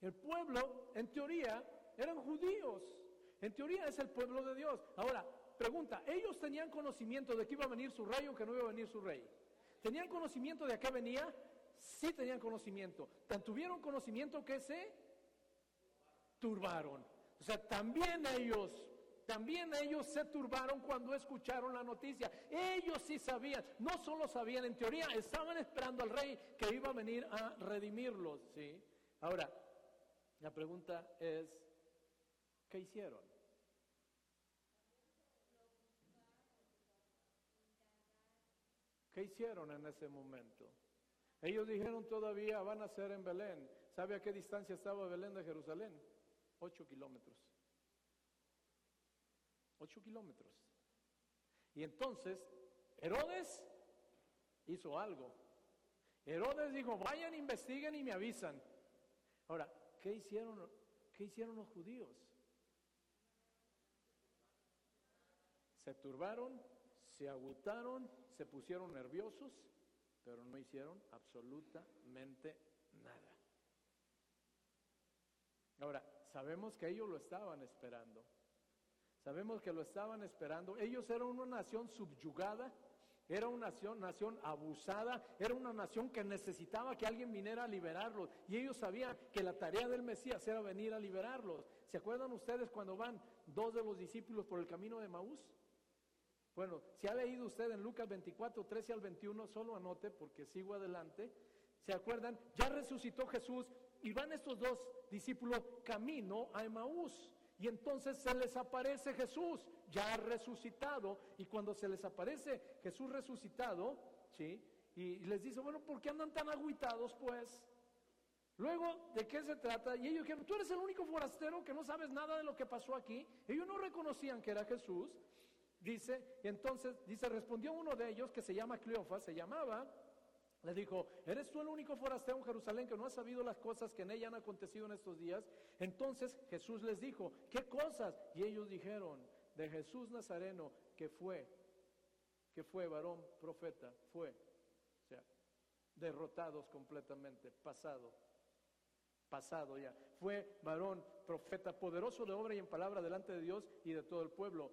Speaker 1: El pueblo, en teoría, eran judíos. En teoría es el pueblo de Dios. Ahora, pregunta, ¿ellos tenían conocimiento de que iba a venir su rey o que no iba a venir su rey? ¿Tenían conocimiento de a qué venía? Sí tenían conocimiento. Tan tuvieron conocimiento que se turbaron. O sea, también ellos, también ellos se turbaron cuando escucharon la noticia. Ellos sí sabían, no solo sabían en teoría, estaban esperando al rey que iba a venir a redimirlos, ¿sí? Ahora, la pregunta es, ¿qué hicieron? ¿Qué hicieron en ese momento? Ellos dijeron todavía van a ser en Belén. ¿Sabe a qué distancia estaba Belén de Jerusalén? Ocho kilómetros. Ocho kilómetros. Y entonces Herodes hizo algo. Herodes dijo, vayan, investiguen y me avisan. Ahora, ¿qué hicieron, qué hicieron los judíos? Se turbaron, se agutaron, se pusieron nerviosos, pero no hicieron absolutamente nada. Ahora, sabemos que ellos lo estaban esperando. Sabemos que lo estaban esperando. Ellos eran una nación subyugada, era una nación, nación abusada, era una nación que necesitaba que alguien viniera a liberarlos. Y ellos sabían que la tarea del Mesías era venir a liberarlos. ¿Se acuerdan ustedes cuando van dos de los discípulos por el camino de Maús? Bueno, si ha leído usted en Lucas 24, 13 al 21, solo anote porque sigo adelante. ¿Se acuerdan? Ya resucitó Jesús y van estos dos discípulos camino a Emaús. Y entonces se les aparece Jesús ya resucitado. Y cuando se les aparece Jesús resucitado, ¿sí? Y les dice, bueno, ¿por qué andan tan agüitados pues? Luego, ¿de qué se trata? Y ellos dijeron, tú eres el único forastero que no sabes nada de lo que pasó aquí. Ellos no reconocían que era Jesús. Dice, entonces, dice, respondió uno de ellos que se llama Cleofas, se llamaba, le dijo, ¿eres tú el único forastero en Jerusalén que no ha sabido las cosas que en ella han acontecido en estos días? Entonces Jesús les dijo, ¿qué cosas? Y ellos dijeron, de Jesús Nazareno, que fue, que fue varón, profeta, fue, o sea, derrotados completamente, pasado, pasado ya. Fue varón, profeta, poderoso de obra y en palabra delante de Dios y de todo el pueblo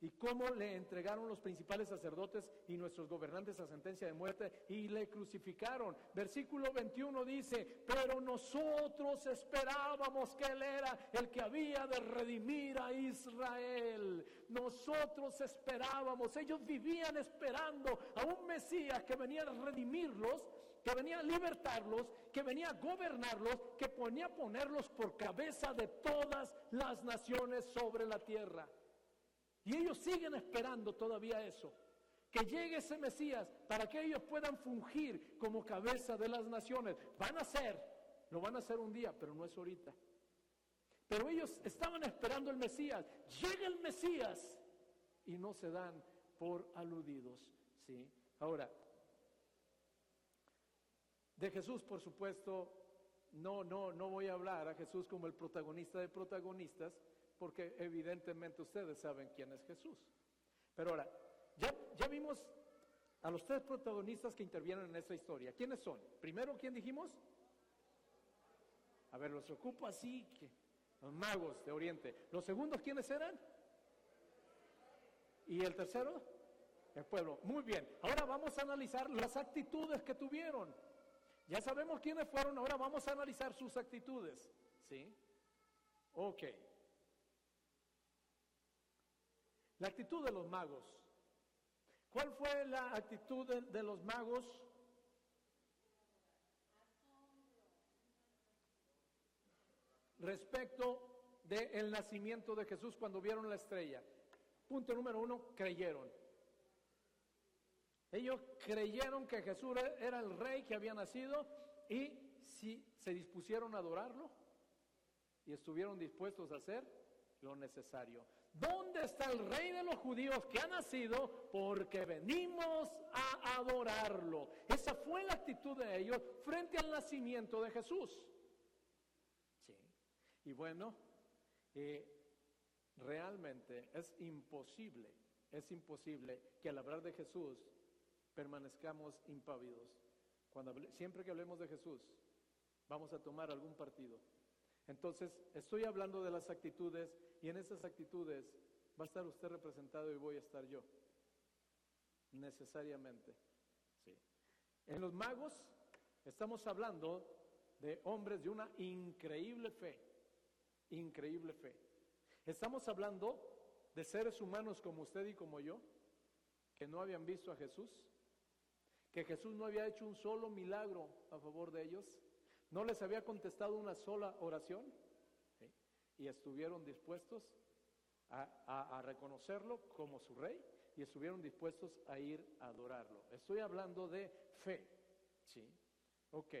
Speaker 1: y cómo le entregaron los principales sacerdotes y nuestros gobernantes a sentencia de muerte y le crucificaron. Versículo 21 dice, pero nosotros esperábamos que Él era el que había de redimir a Israel. Nosotros esperábamos, ellos vivían esperando a un Mesías que venía a redimirlos que venía a libertarlos, que venía a gobernarlos, que ponía a ponerlos por cabeza de todas las naciones sobre la tierra. Y ellos siguen esperando todavía eso. Que llegue ese Mesías para que ellos puedan fungir como cabeza de las naciones. Van a ser, lo van a hacer un día, pero no es ahorita. Pero ellos estaban esperando el Mesías. Llega el Mesías y no se dan por aludidos. ¿sí? Ahora, de Jesús, por supuesto, no, no, no voy a hablar a Jesús como el protagonista de protagonistas, porque evidentemente ustedes saben quién es Jesús. Pero ahora, ya, ya vimos a los tres protagonistas que intervienen en esta historia. ¿Quiénes son? Primero, ¿quién dijimos? A ver, los ocupo así, que, los magos de Oriente. ¿Los segundos quiénes eran? ¿Y el tercero? El pueblo. Muy bien. Ahora vamos a analizar las actitudes que tuvieron. Ya sabemos quiénes fueron, ahora vamos a analizar sus actitudes. ¿Sí? Ok. La actitud de los magos. ¿Cuál fue la actitud de, los magos? Respecto del nacimiento de Jesús cuando vieron la estrella. Punto número uno, creyeron. Ellos creyeron que Jesús era el rey que había nacido y si se dispusieron a adorarlo y estuvieron dispuestos a hacer lo necesario. ¿Dónde está el rey de los judíos que ha nacido? Porque venimos a adorarlo. Esa fue la actitud de ellos frente al nacimiento de Jesús. Sí. Y bueno, eh, realmente es imposible, es imposible que al hablar de Jesús permanezcamos impávidos. Cuando siempre que hablemos de Jesús, vamos a tomar algún partido. Entonces, estoy hablando de las actitudes y en esas actitudes va a estar usted representado y voy a estar yo. Necesariamente. Sí. En los magos estamos hablando de hombres de una increíble fe. Increíble fe. Estamos hablando de seres humanos como usted y como yo, que no habían visto a Jesús, que Jesús no había hecho un solo milagro a favor de ellos, no les había contestado una sola oración, y estuvieron dispuestos a, reconocerlo como su rey y estuvieron dispuestos a ir a adorarlo. Estoy hablando de fe, ¿sí? Ok.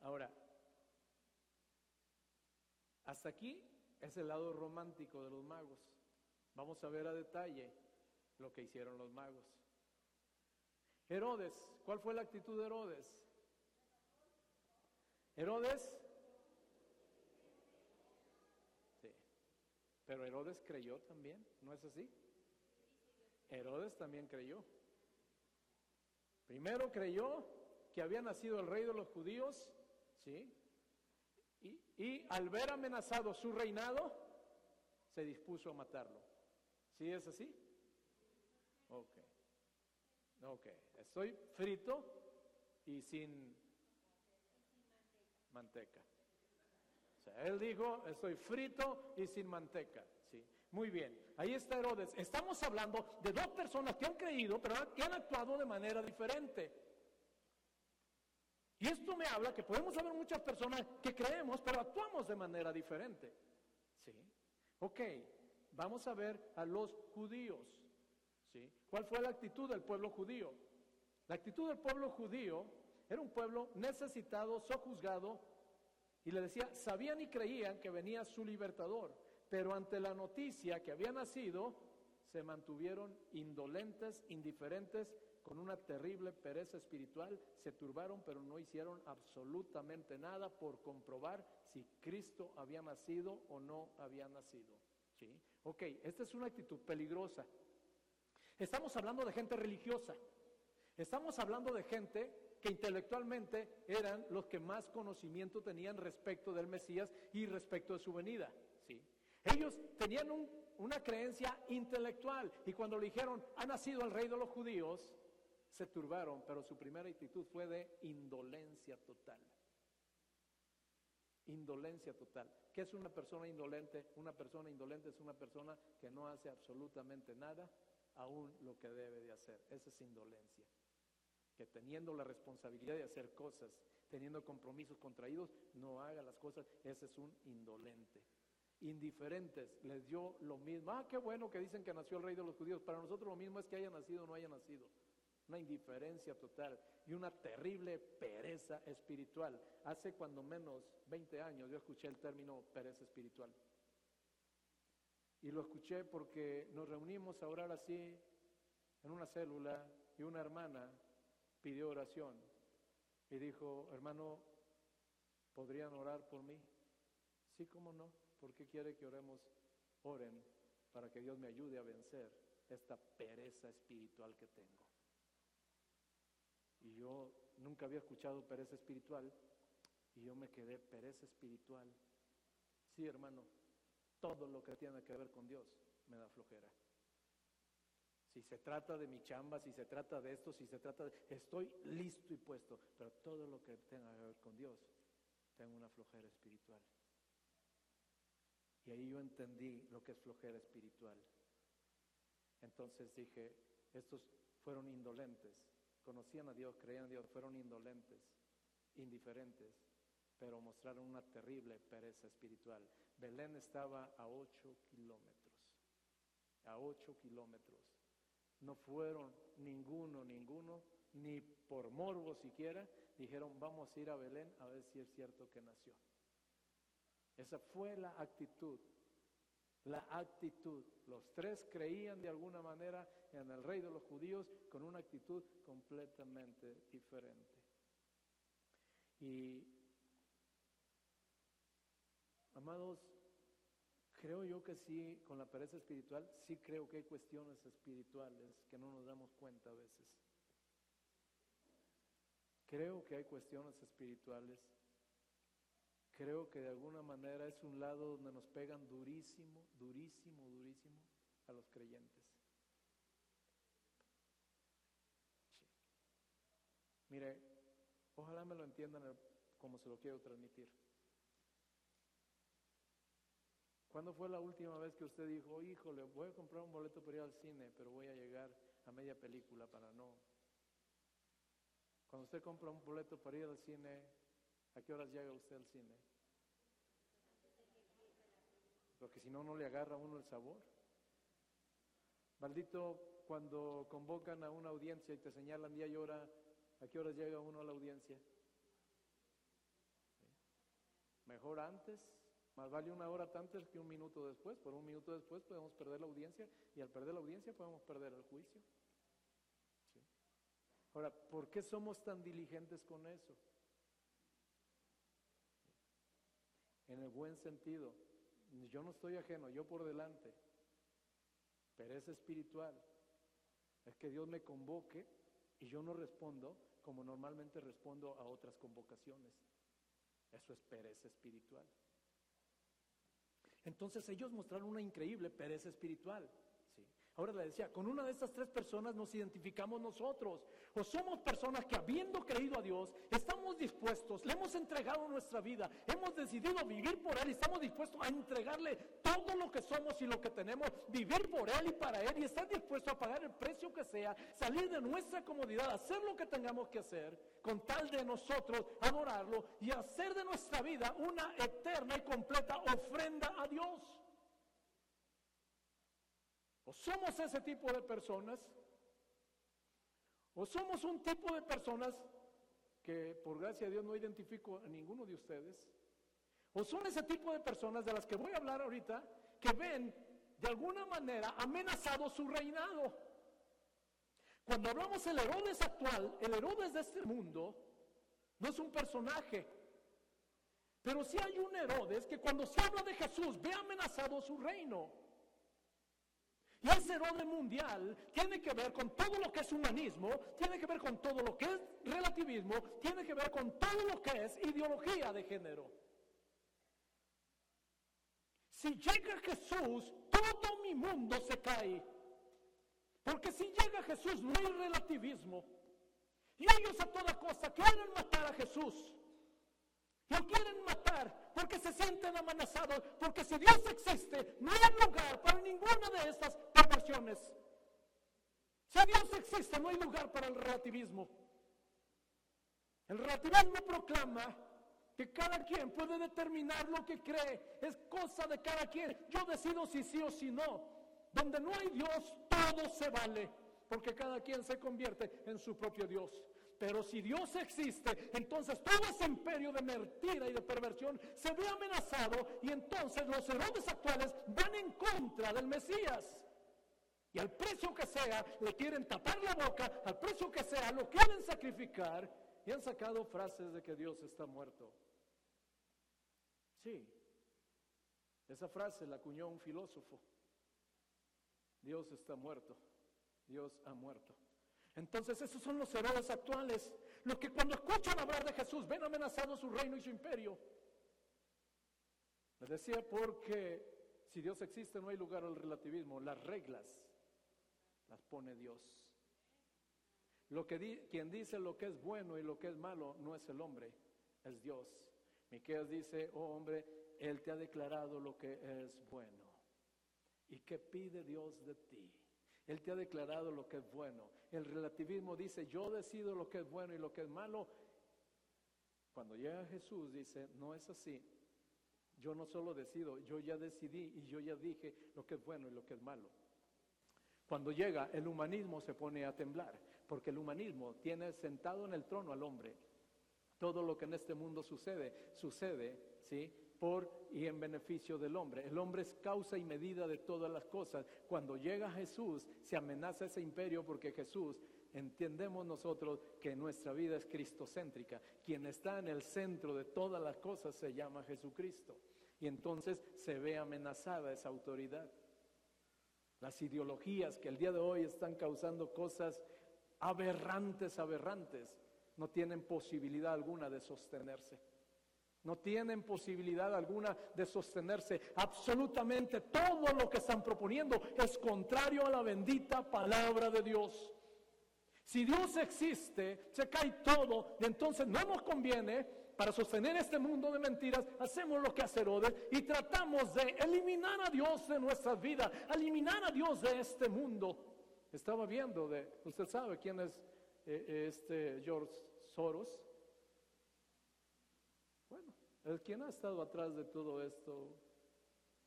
Speaker 1: Ahora, hasta aquí es el lado romántico de los magos. Vamos a ver a detalle lo que hicieron los magos. Herodes, ¿cuál fue la actitud de Herodes? Herodes Pero Herodes creyó también, ¿no es así? Herodes también creyó. Primero creyó que había nacido el rey de los judíos, ¿sí? Y, al ver amenazado su reinado, se dispuso a matarlo. ¿Sí es así? Ok. Ok. Estoy frito y sin manteca él dijo, estoy frito y sin manteca. Sí, muy bien. Ahí está Herodes. Estamos hablando de dos personas que han creído, pero que han actuado de manera diferente. Y esto me habla que podemos haber muchas personas que creemos, pero actuamos de manera diferente. ¿Sí? Ok, vamos a ver a los judíos. ¿Sí? ¿Cuál fue la actitud del pueblo judío? La actitud del pueblo judío era un pueblo necesitado, sojuzgado, y le decía, sabían y creían que venía su libertador, pero ante la noticia que había nacido, se mantuvieron indolentes, indiferentes, con una terrible pereza espiritual, se turbaron, pero no hicieron absolutamente nada por comprobar si Cristo había nacido o no había nacido. ¿Sí? Ok, esta es una actitud peligrosa. Estamos hablando de gente religiosa. Estamos hablando de gente que intelectualmente eran los que más conocimiento tenían respecto del Mesías y respecto de su venida. ¿sí? Ellos tenían una creencia intelectual y cuando le dijeron, ha nacido el rey de los judíos, se turbaron, pero su primera actitud fue de indolencia total. Indolencia total. ¿Qué es una persona indolente? Una persona indolente es una persona que no hace absolutamente nada, aún lo que debe de hacer. Esa es indolencia que teniendo la responsabilidad de hacer cosas, teniendo compromisos contraídos, no haga las cosas, ese es un indolente. Indiferentes, les dio lo mismo. Ah, qué bueno que dicen que nació el rey de los judíos. Para nosotros lo mismo es que haya nacido o no haya nacido. Una indiferencia total y una terrible pereza espiritual. Hace cuando menos 20 años yo escuché el término pereza espiritual. Y lo escuché porque nos reunimos a orar así en una célula y una hermana pidió oración y dijo, hermano, ¿podrían orar por mí? Sí, cómo no. ¿Por qué quiere que oremos? Oren para que Dios me ayude a vencer esta pereza espiritual que tengo. Y yo nunca había escuchado pereza espiritual y yo me quedé pereza espiritual. Sí, hermano, todo lo que tiene que ver con Dios me da flojera. Si se trata de mi chamba, si se trata de esto, si se trata de... Estoy listo y puesto, pero todo lo que tenga que ver con Dios, tengo una flojera espiritual. Y ahí yo entendí lo que es flojera espiritual. Entonces dije, estos fueron indolentes, conocían a Dios, creían a Dios, fueron indolentes, indiferentes, pero mostraron una terrible pereza espiritual. Belén estaba a ocho kilómetros, a ocho kilómetros no fueron ninguno, ninguno, ni por morbo siquiera, dijeron, vamos a ir a Belén a ver si es cierto que nació. Esa fue la actitud, la actitud. Los tres creían de alguna manera en el rey de los judíos con una actitud completamente diferente. Y, amados, Creo yo que sí, con la pereza espiritual, sí creo que hay cuestiones espirituales que no nos damos cuenta a veces. Creo que hay cuestiones espirituales. creo que de alguna manera es un lado donde nos pegan durísimo, durísimo, durísimo a los creyentes. Mire, ojalá me lo entiendan como se lo quiero transmitir. ¿Cuándo fue la última vez que usted dijo, híjole, voy a comprar un boleto para ir al cine, pero voy a llegar a media película para no? Cuando usted compra un boleto para ir al cine, ¿a qué horas llega usted al cine? Porque si no, no le agarra a uno el sabor. Maldito, cuando convocan a una audiencia y te señalan día y hora, ¿A qué horas llega uno a la audiencia? Mejor antes, más vale una hora antes que un minuto después. Por un minuto después podemos perder la audiencia y al perder la audiencia podemos perder el juicio. Ahora, ¿por qué somos tan diligentes con eso? En el buen sentido. Yo no estoy ajeno, yo por delante. Pero es espiritual. Es que Dios me convoque y yo no respondo como normalmente respondo a otras convocaciones. Eso es pereza espiritual. Entonces ellos mostraron una increíble pereza espiritual. Ahora le decía, con una de estas tres personas nos identificamos nosotros. O somos personas que habiendo creído a Dios, estamos dispuestos, le hemos entregado nuestra vida, hemos decidido vivir por Él y estamos dispuestos a entregarle todo lo que somos y lo que tenemos, vivir por Él y para Él y estar dispuestos a pagar el precio que sea, salir de nuestra comodidad, hacer lo que tengamos que hacer, con tal de nosotros adorarlo y hacer de nuestra vida una eterna y completa ofrenda a Dios. O somos ese tipo de personas, o somos un tipo de personas que por gracia de Dios no identifico a ninguno de ustedes, o son ese tipo de personas de las que voy a hablar ahorita, que ven de alguna manera amenazado su reinado. Cuando hablamos del Herodes actual, el Herodes de este mundo no es un personaje, pero sí hay un Herodes que cuando se habla de Jesús ve amenazado su reino. Y ese orden mundial tiene que ver con todo lo que es humanismo, tiene que ver con todo lo que es relativismo, tiene que ver con todo lo que es ideología de género. Si llega Jesús, todo mi mundo se cae. Porque si llega Jesús no hay relativismo. Y ellos a toda costa quieren matar a Jesús. Lo quieren matar porque se sienten amenazados, porque si Dios existe, no hay lugar para ninguna de estas perversiones. Si Dios existe, no hay lugar para el relativismo. El relativismo proclama que cada quien puede determinar lo que cree, es cosa de cada quien. Yo decido si sí o si no. Donde no hay Dios, todo se vale, porque cada quien se convierte en su propio Dios. Pero si Dios existe, entonces todo ese imperio de mentira y de perversión se ve amenazado y entonces los Herodes actuales van en contra del Mesías. Y al precio que sea, le quieren tapar la boca, al precio que sea, lo quieren sacrificar y han sacado frases de que Dios está muerto. Sí, esa frase la acuñó un filósofo. Dios está muerto, Dios ha muerto. Entonces esos son los héroes actuales, los que cuando escuchan hablar de Jesús ven amenazado su reino y su imperio. Les decía porque si Dios existe no hay lugar al relativismo, las reglas las pone Dios. Lo que quien dice lo que es bueno y lo que es malo no es el hombre, es Dios. Miqueas dice, oh hombre, él te ha declarado lo que es bueno. ¿Y qué pide Dios de ti? Él te ha declarado lo que es bueno. El relativismo dice, yo decido lo que es bueno y lo que es malo. Cuando llega Jesús dice, no es así. Yo no solo decido, yo ya decidí y yo ya dije lo que es bueno y lo que es malo. Cuando llega el humanismo se pone a temblar, porque el humanismo tiene sentado en el trono al hombre. Todo lo que en este mundo sucede, sucede, ¿sí? Por y en beneficio del hombre. El hombre es causa y medida de todas las cosas. Cuando llega Jesús, se amenaza ese imperio porque Jesús, entendemos nosotros que nuestra vida es cristocéntrica. Quien está en el centro de todas las cosas se llama Jesucristo. Y entonces se ve amenazada esa autoridad. Las ideologías que el día de hoy están causando cosas aberrantes, aberrantes, no tienen posibilidad alguna de sostenerse. No tienen posibilidad alguna de sostenerse. Absolutamente todo lo que están proponiendo es contrario a la bendita palabra de Dios. Si Dios existe, se cae todo y entonces no nos conviene para sostener este mundo de mentiras, hacemos lo que hace Herodes y tratamos de eliminar a Dios de nuestras vidas, eliminar a Dios de este mundo. Estaba viendo de, usted sabe quién es eh, este George Soros. El quien ha estado atrás de todo esto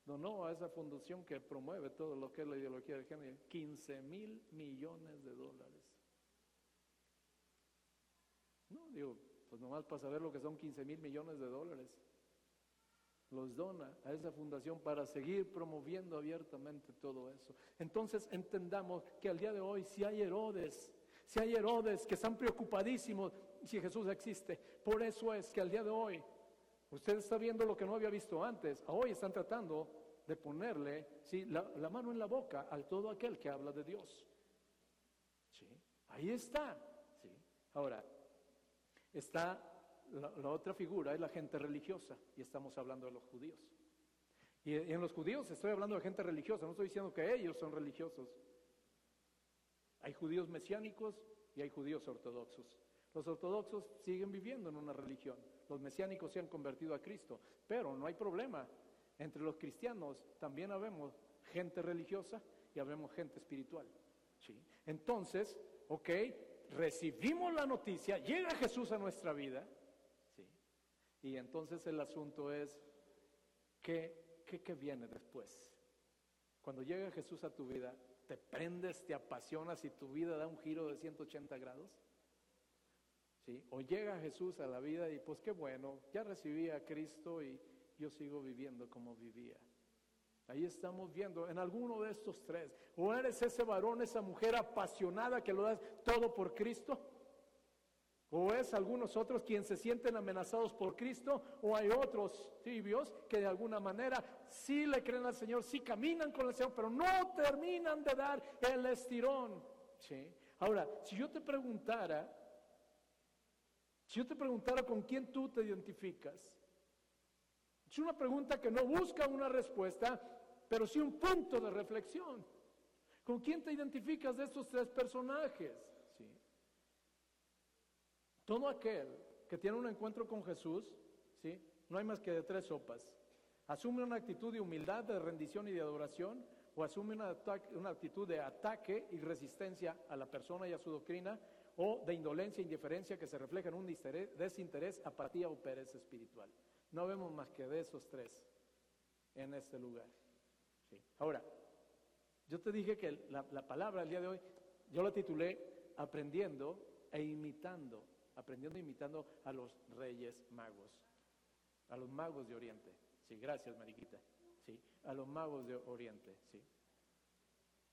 Speaker 1: donó a esa fundación que promueve todo lo que es la ideología de género 15 mil millones de dólares. No, digo, pues nomás para saber lo que son 15 mil millones de dólares. Los dona a esa fundación para seguir promoviendo abiertamente todo eso. Entonces entendamos que al día de hoy si hay Herodes, si hay Herodes que están preocupadísimos si Jesús existe. Por eso es que al día de hoy usted está viendo lo que no había visto antes. Hoy están tratando de ponerle ¿sí? la, mano en la boca a todo aquel que habla de Dios. ¿Sí? Ahí está. ¿sí? Ahora, Está la, otra figura, es la gente religiosa, y estamos hablando de los judíos. Y, en los judíos estoy hablando de gente religiosa, no estoy diciendo que ellos son religiosos. Hay judíos mesiánicos y hay judíos ortodoxos. Los ortodoxos siguen viviendo en una religión, los mesiánicos se han convertido a Cristo, pero no hay problema. Entre los cristianos también habemos gente religiosa y habemos gente espiritual. ¿sí? Entonces, ok, recibimos la noticia, llega Jesús a nuestra vida, ¿sí? y entonces el asunto es, ¿qué, qué, viene después? Cuando llega Jesús a tu vida, ¿te prendes, te apasionas y tu vida da un giro de 180 grados? ¿Sí? O llega Jesús a la vida y pues qué bueno, ya recibí a Cristo y yo sigo viviendo como vivía. Ahí estamos viendo en alguno de estos tres. O eres ese varón, esa mujer apasionada que lo das todo por Cristo. O es algunos otros quienes se sienten amenazados por Cristo. O hay otros tibios que de alguna manera sí le creen al Señor, sí caminan con el Señor, pero no terminan de dar el estirón. ¿Sí? Ahora, si yo te preguntara, si yo te preguntara con quién tú te identificas, es una pregunta que no busca una respuesta, pero sí un punto de reflexión. ¿Con quién te identificas de estos tres personajes? ¿Sí? Todo aquel que tiene un encuentro con Jesús, ¿sí? no hay más que de tres sopas. Asume una actitud de humildad, de rendición y de adoración, o asume una, una actitud de ataque y resistencia a la persona y a su doctrina, o de indolencia e indiferencia que se refleja en un desinterés, apatía o pereza espiritual. No vemos más que de esos tres en este lugar. Ahora, yo te dije que la, palabra el día de hoy, yo la titulé Aprendiendo e imitando, aprendiendo e imitando a los reyes magos, a los magos de Oriente. Sí, gracias, Mariquita. Sí, a los magos de Oriente, sí.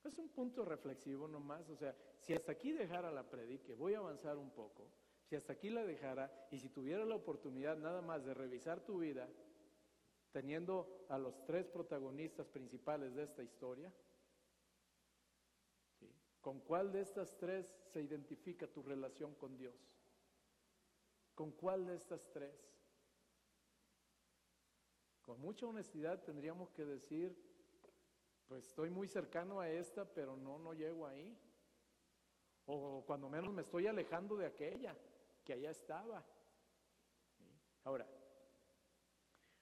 Speaker 1: Es un punto reflexivo nomás, o sea, si hasta aquí dejara la predique, voy a avanzar un poco, si hasta aquí la dejara y si tuviera la oportunidad nada más de revisar tu vida, teniendo a los tres protagonistas principales de esta historia? ¿Con cuál de estas tres se identifica tu relación con Dios? ¿Con cuál de estas tres? Con mucha honestidad tendríamos que decir, pues estoy muy cercano a esta, pero no, no llego ahí. O cuando menos me estoy alejando de aquella que allá estaba. Ahora,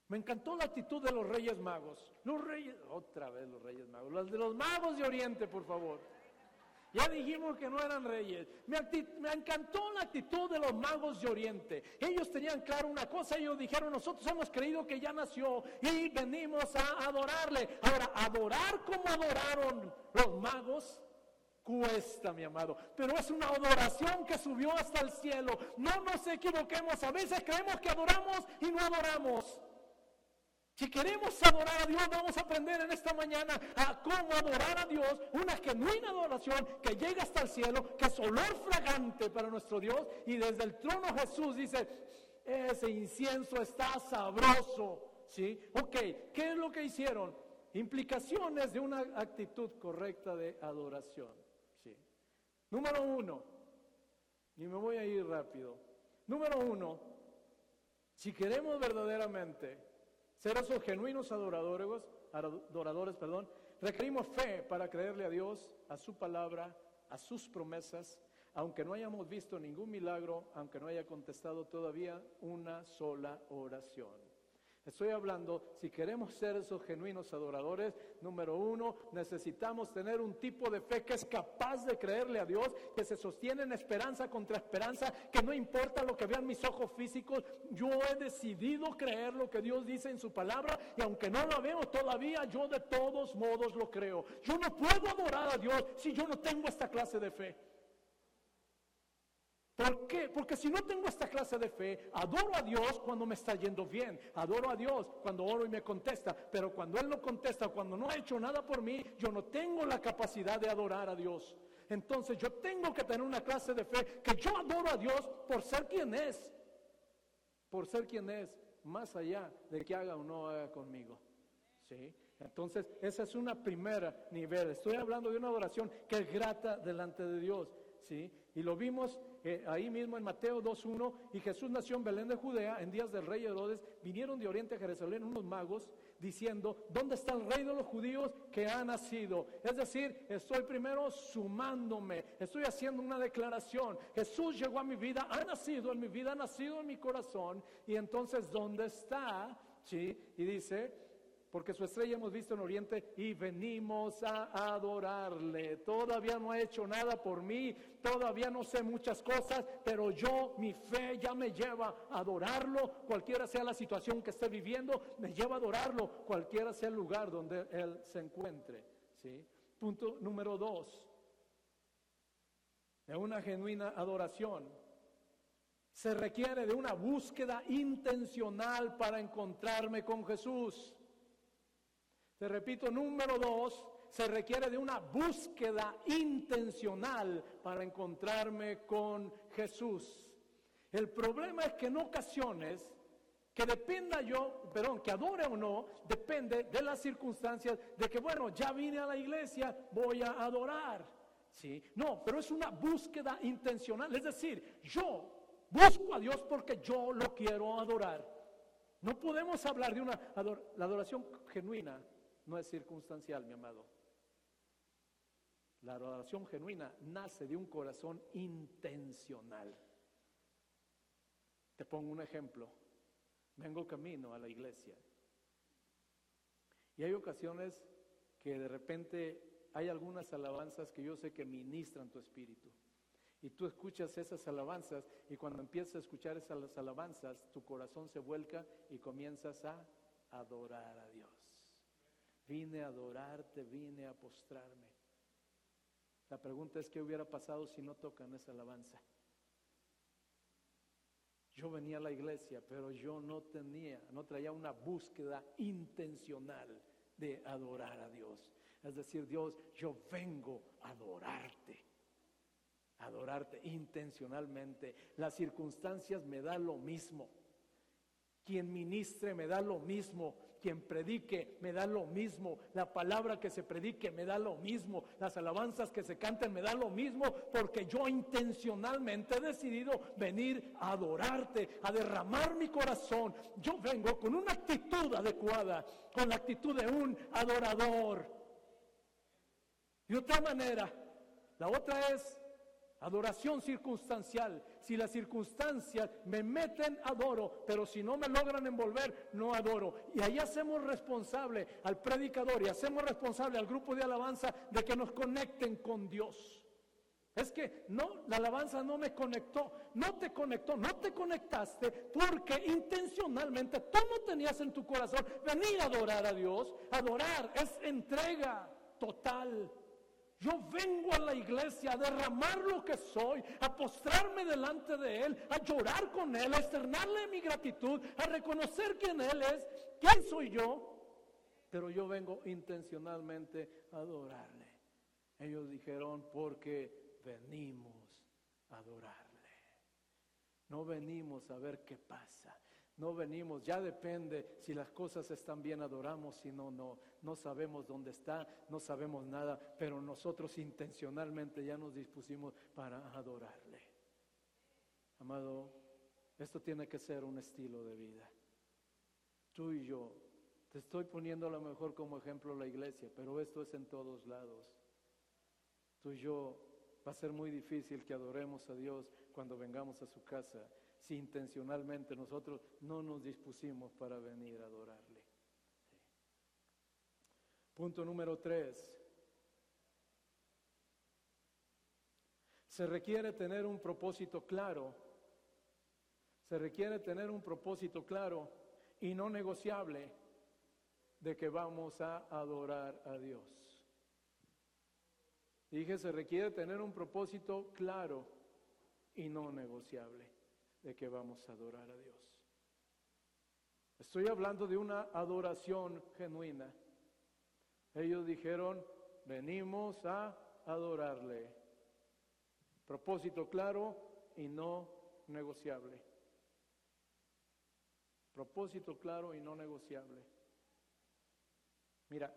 Speaker 1: me encantó la actitud de los reyes magos. Los reyes, otra vez los reyes magos. Los de los magos de Oriente, por favor. Ya dijimos que no eran reyes. Me, encantó la actitud de los magos de Oriente. Ellos tenían claro una cosa. Ellos dijeron, nosotros hemos creído que ya nació y venimos a adorarle. Ahora, adorar como adoraron los magos cuesta, mi amado. Pero es una adoración que subió hasta el cielo. No nos equivoquemos. A veces creemos que adoramos y no adoramos. Si queremos adorar a Dios, vamos a aprender en esta mañana a cómo adorar a Dios, una genuina adoración que llega hasta el cielo, que es olor fragante para nuestro Dios. Y desde el trono Jesús dice, ese incienso está sabroso. ¿Sí? Ok, ¿qué es lo que hicieron? Implicaciones de una actitud correcta de adoración. Número uno, y me voy a ir rápido. Número uno, Si queremos verdaderamente ser esos genuinos adoradores, adoradores, perdón, requerimos fe para creerle a Dios, a su palabra, a sus promesas, aunque no hayamos visto ningún milagro, aunque no haya contestado todavía una sola oración. Estoy hablando, si queremos ser esos genuinos adoradores, número uno, necesitamos tener un tipo de fe que es capaz de creerle a Dios, que se sostiene en esperanza contra esperanza, que no importa lo que vean mis ojos físicos, yo he decidido creer lo que Dios dice en su palabra y aunque no lo veo todavía, yo de todos modos lo creo. Yo no puedo adorar a Dios si yo no tengo esta clase de fe. ¿Por qué? Porque si no tengo esta clase de fe, adoro a Dios cuando me está yendo bien, adoro a Dios cuando oro y me contesta, pero cuando Él no contesta, cuando no ha hecho nada por mí, yo no tengo la capacidad de adorar a Dios. Entonces yo tengo que tener una clase de fe que yo adoro a Dios por ser quien es, por ser quien es, más allá de que haga o no haga conmigo. ¿Sí? Entonces, esa es una primera nivel. Estoy hablando de una adoración que es grata delante de Dios. ¿Sí? Y lo vimos eh, ahí mismo en Mateo 2.1, y Jesús nació en Belén de Judea, en días del rey Herodes, vinieron de Oriente a Jerusalén unos magos diciendo, ¿dónde está el rey de los judíos que ha nacido? Es decir, estoy primero sumándome, estoy haciendo una declaración, Jesús llegó a mi vida, ha nacido en mi vida, ha nacido en mi corazón, y entonces, ¿dónde está? ¿Sí? Y dice, porque su estrella hemos visto en Oriente y venimos a adorarle. Todavía no ha hecho nada por mí, todavía no sé muchas cosas, pero yo, mi fe ya me lleva a adorarlo, cualquiera sea la situación que esté viviendo, me lleva a adorarlo, cualquiera sea el lugar donde él se encuentre. ¿sí? Punto número dos, de una genuina adoración se requiere de una búsqueda intencional para encontrarme con Jesús. Te repito, número dos, se requiere de una búsqueda intencional para encontrarme con Jesús. El problema es que en ocasiones, que dependa yo, perdón, que adore o no, depende de las circunstancias, de que bueno, ya vine a la iglesia, voy a adorar. ¿Sí? No, pero es una búsqueda intencional, es decir, yo busco a Dios porque yo lo quiero adorar. No podemos hablar de una la adoración genuina no es circunstancial, mi amado. La adoración genuina nace de un corazón intencional. Te pongo un ejemplo. Vengo camino a la iglesia. Y hay ocasiones que de repente hay algunas alabanzas que yo sé que ministran tu espíritu. Y tú escuchas esas alabanzas y cuando empiezas a escuchar esas alabanzas, tu corazón se vuelca y comienzas a adorar a Dios. Vine a adorarte, vine a postrarme. La pregunta es qué hubiera pasado si no tocan esa alabanza. Yo venía a la iglesia, pero yo no tenía, no traía una búsqueda intencional de adorar a Dios. Es decir, Dios, yo vengo a adorarte, adorarte intencionalmente. Las circunstancias me dan lo mismo. Quien ministre me da lo mismo quien predique me da lo mismo, la palabra que se predique me da lo mismo, las alabanzas que se canten me da lo mismo, porque yo intencionalmente he decidido venir a adorarte, a derramar mi corazón. Yo vengo con una actitud adecuada, con la actitud de un adorador. De otra manera, la otra es adoración circunstancial. Si las circunstancias me meten, adoro, pero si no me logran envolver, no adoro. Y ahí hacemos responsable al predicador y hacemos responsable al grupo de alabanza de que nos conecten con Dios. Es que no, la alabanza no me conectó, no te conectó, no te conectaste porque intencionalmente tú no tenías en tu corazón venir a adorar a Dios. Adorar es entrega total. Yo vengo a la iglesia a derramar lo que soy, a postrarme delante de Él, a llorar con Él, a externarle mi gratitud, a reconocer quién Él es, quién soy yo. Pero yo vengo intencionalmente a adorarle. Ellos dijeron, porque venimos a adorarle. No venimos a ver qué pasa. No venimos, ya depende si las cosas están bien, adoramos, si no, no, no sabemos dónde está, no sabemos nada, pero nosotros intencionalmente ya nos dispusimos para adorarle. Amado, Esto tiene que ser un estilo de vida. Tú y yo, te estoy poniendo a lo mejor como ejemplo la iglesia, pero esto es en todos lados. Tú y yo va a ser muy difícil que adoremos a Dios cuando vengamos a su casa si intencionalmente nosotros no nos dispusimos para venir a adorarle. Punto número tres. Se requiere tener un propósito claro. Se requiere tener un propósito claro y no negociable de que vamos a adorar a Dios. Dije, se requiere tener un propósito claro y no negociable de que vamos a adorar a Dios. Estoy hablando de una adoración genuina. Ellos dijeron, venimos a adorarle. Propósito claro y no negociable. Propósito claro y no negociable. Mira,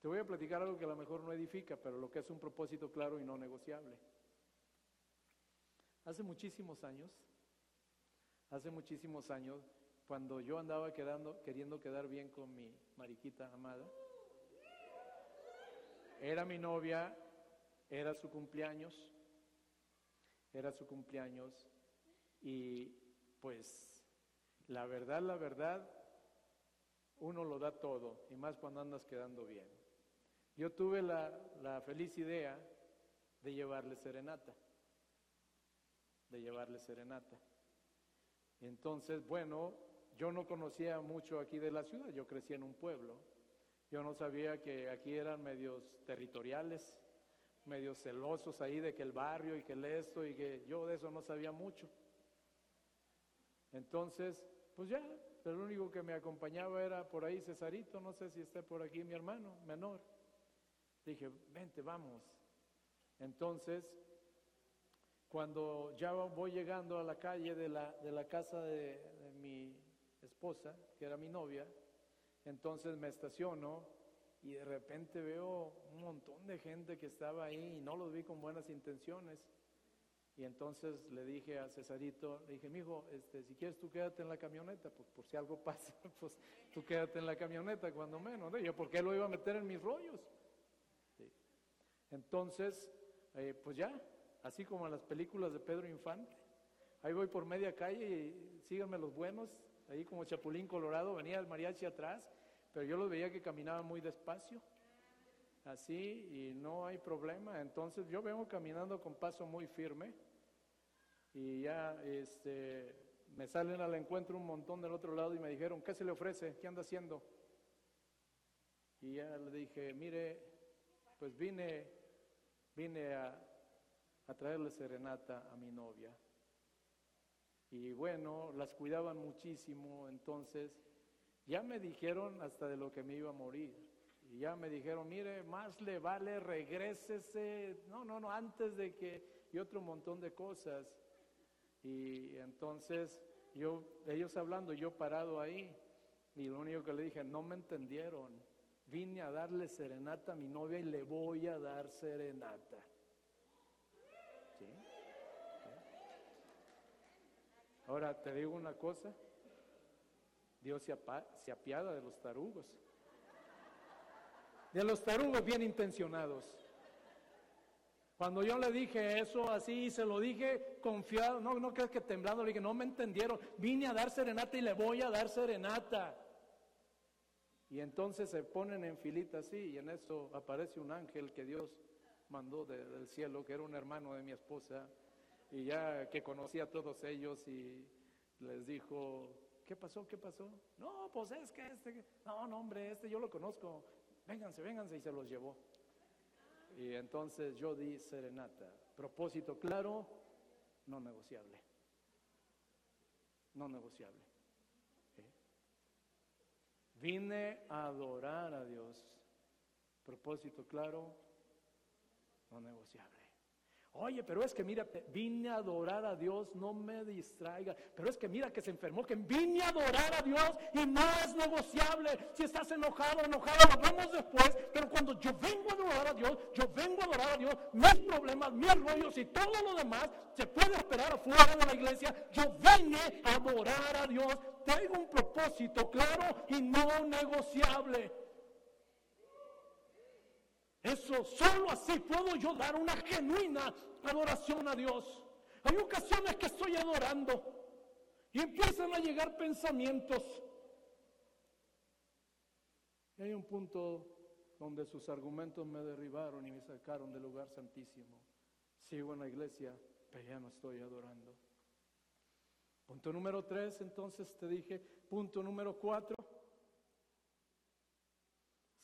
Speaker 1: te voy a platicar algo que a lo mejor no edifica, pero lo que es un propósito claro y no negociable. Hace muchísimos años, hace muchísimos años, cuando yo andaba queriendo quedar bien con mi mariquita amada, era mi novia, era su cumpleaños, era su cumpleaños y pues la verdad, la verdad, uno lo da todo y más cuando andas quedando bien. Yo tuve la feliz idea de llevarle serenata de llevarle serenata. Entonces, bueno, yo no conocía mucho aquí de la ciudad, yo crecí en un pueblo. Yo no sabía que aquí eran medios territoriales, medios celosos ahí de que el barrio y que el esto y que yo de eso no sabía mucho. Entonces, pues ya, el único que me acompañaba era por ahí Cesarito, no sé si está por aquí mi hermano menor. Dije, vente, vamos. Entonces, cuando ya voy llegando a la calle de la, de la casa de, mi esposa, que era mi novia, entonces me estaciono y de repente veo un montón de gente que estaba ahí y no los vi con buenas intenciones. Y entonces le dije a Cesarito, le dije, mijo, este, si quieres tú quédate en la camioneta, pues por si algo pasa, pues tú quédate en la camioneta cuando menos. Yo, ¿por qué lo iba a meter en mis rollos? Entonces, eh, pues ya, así como en las películas de Pedro Infante. Ahí voy por media calle y síganme los buenos, ahí como Chapulín Colorado, venía el mariachi atrás, pero yo los veía que caminaban muy despacio, así, y no hay problema. Entonces yo vengo caminando con paso muy firme y ya este, me salen al encuentro un montón del otro lado y me dijeron, ¿qué se le ofrece? ¿Qué anda haciendo? Y ya le dije, mire, pues vine, vine a, a traerle serenata a mi novia. Y bueno, las cuidaban muchísimo, entonces ya me dijeron hasta de lo que me iba a morir. Y ya me dijeron, mire, más le vale, regrésese, no, no, no, antes de que, y otro montón de cosas. Y entonces yo, ellos hablando, yo parado ahí, y lo único que le dije, no me entendieron. Vine a darle serenata a mi novia y le voy a dar serenata. Ahora te digo una cosa, Dios se, apiada de los tarugos, de los tarugos bien intencionados. Cuando yo le dije eso así, se lo dije confiado, no, no crees que temblando, le dije, no me entendieron, vine a dar serenata y le voy a dar serenata. Y entonces se ponen en filita así y en eso aparece un ángel que Dios mandó del cielo, que era un hermano de mi esposa, y ya que conocía a todos ellos y les dijo, ¿qué pasó? ¿Qué pasó? No, pues es que este, no, no, hombre, este yo lo conozco, vénganse, vénganse, y se los llevó. Y entonces yo di serenata, propósito claro, no negociable, no negociable. Vine a adorar a Dios, propósito claro, no negociable. Oye, pero es que mira, vine a adorar a Dios, no me distraiga. Pero es que mira que se enfermó, que vine a adorar a Dios y no es negociable. Si estás enojado, enojado, lo vemos después. Pero cuando yo vengo a adorar a Dios, yo vengo a adorar a Dios, mis problemas, mis rollos y todo lo demás se puede esperar afuera de la iglesia. Yo vine a adorar a Dios. Tengo un propósito claro y no negociable. Eso, solo así puedo yo dar una genuina adoración a Dios. Hay ocasiones que estoy adorando y empiezan a llegar pensamientos. Y hay un punto donde sus argumentos me derribaron y me sacaron del lugar santísimo. Sigo en la iglesia, pero ya no estoy adorando. Punto número tres, entonces te dije, punto número cuatro.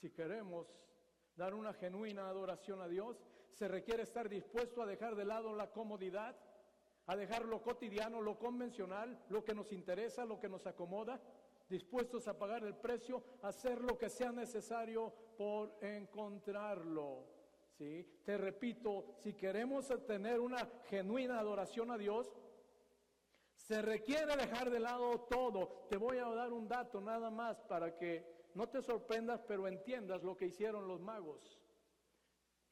Speaker 1: Si queremos dar una genuina adoración a Dios, se requiere estar dispuesto a dejar de lado la comodidad, a dejar lo cotidiano, lo convencional, lo que nos interesa, lo que nos acomoda, dispuestos a pagar el precio, hacer lo que sea necesario por encontrarlo. ¿Sí? Te repito, si queremos tener una genuina adoración a Dios, se requiere dejar de lado todo. Te voy a dar un dato nada más para que no te sorprendas, pero entiendas lo que hicieron los magos.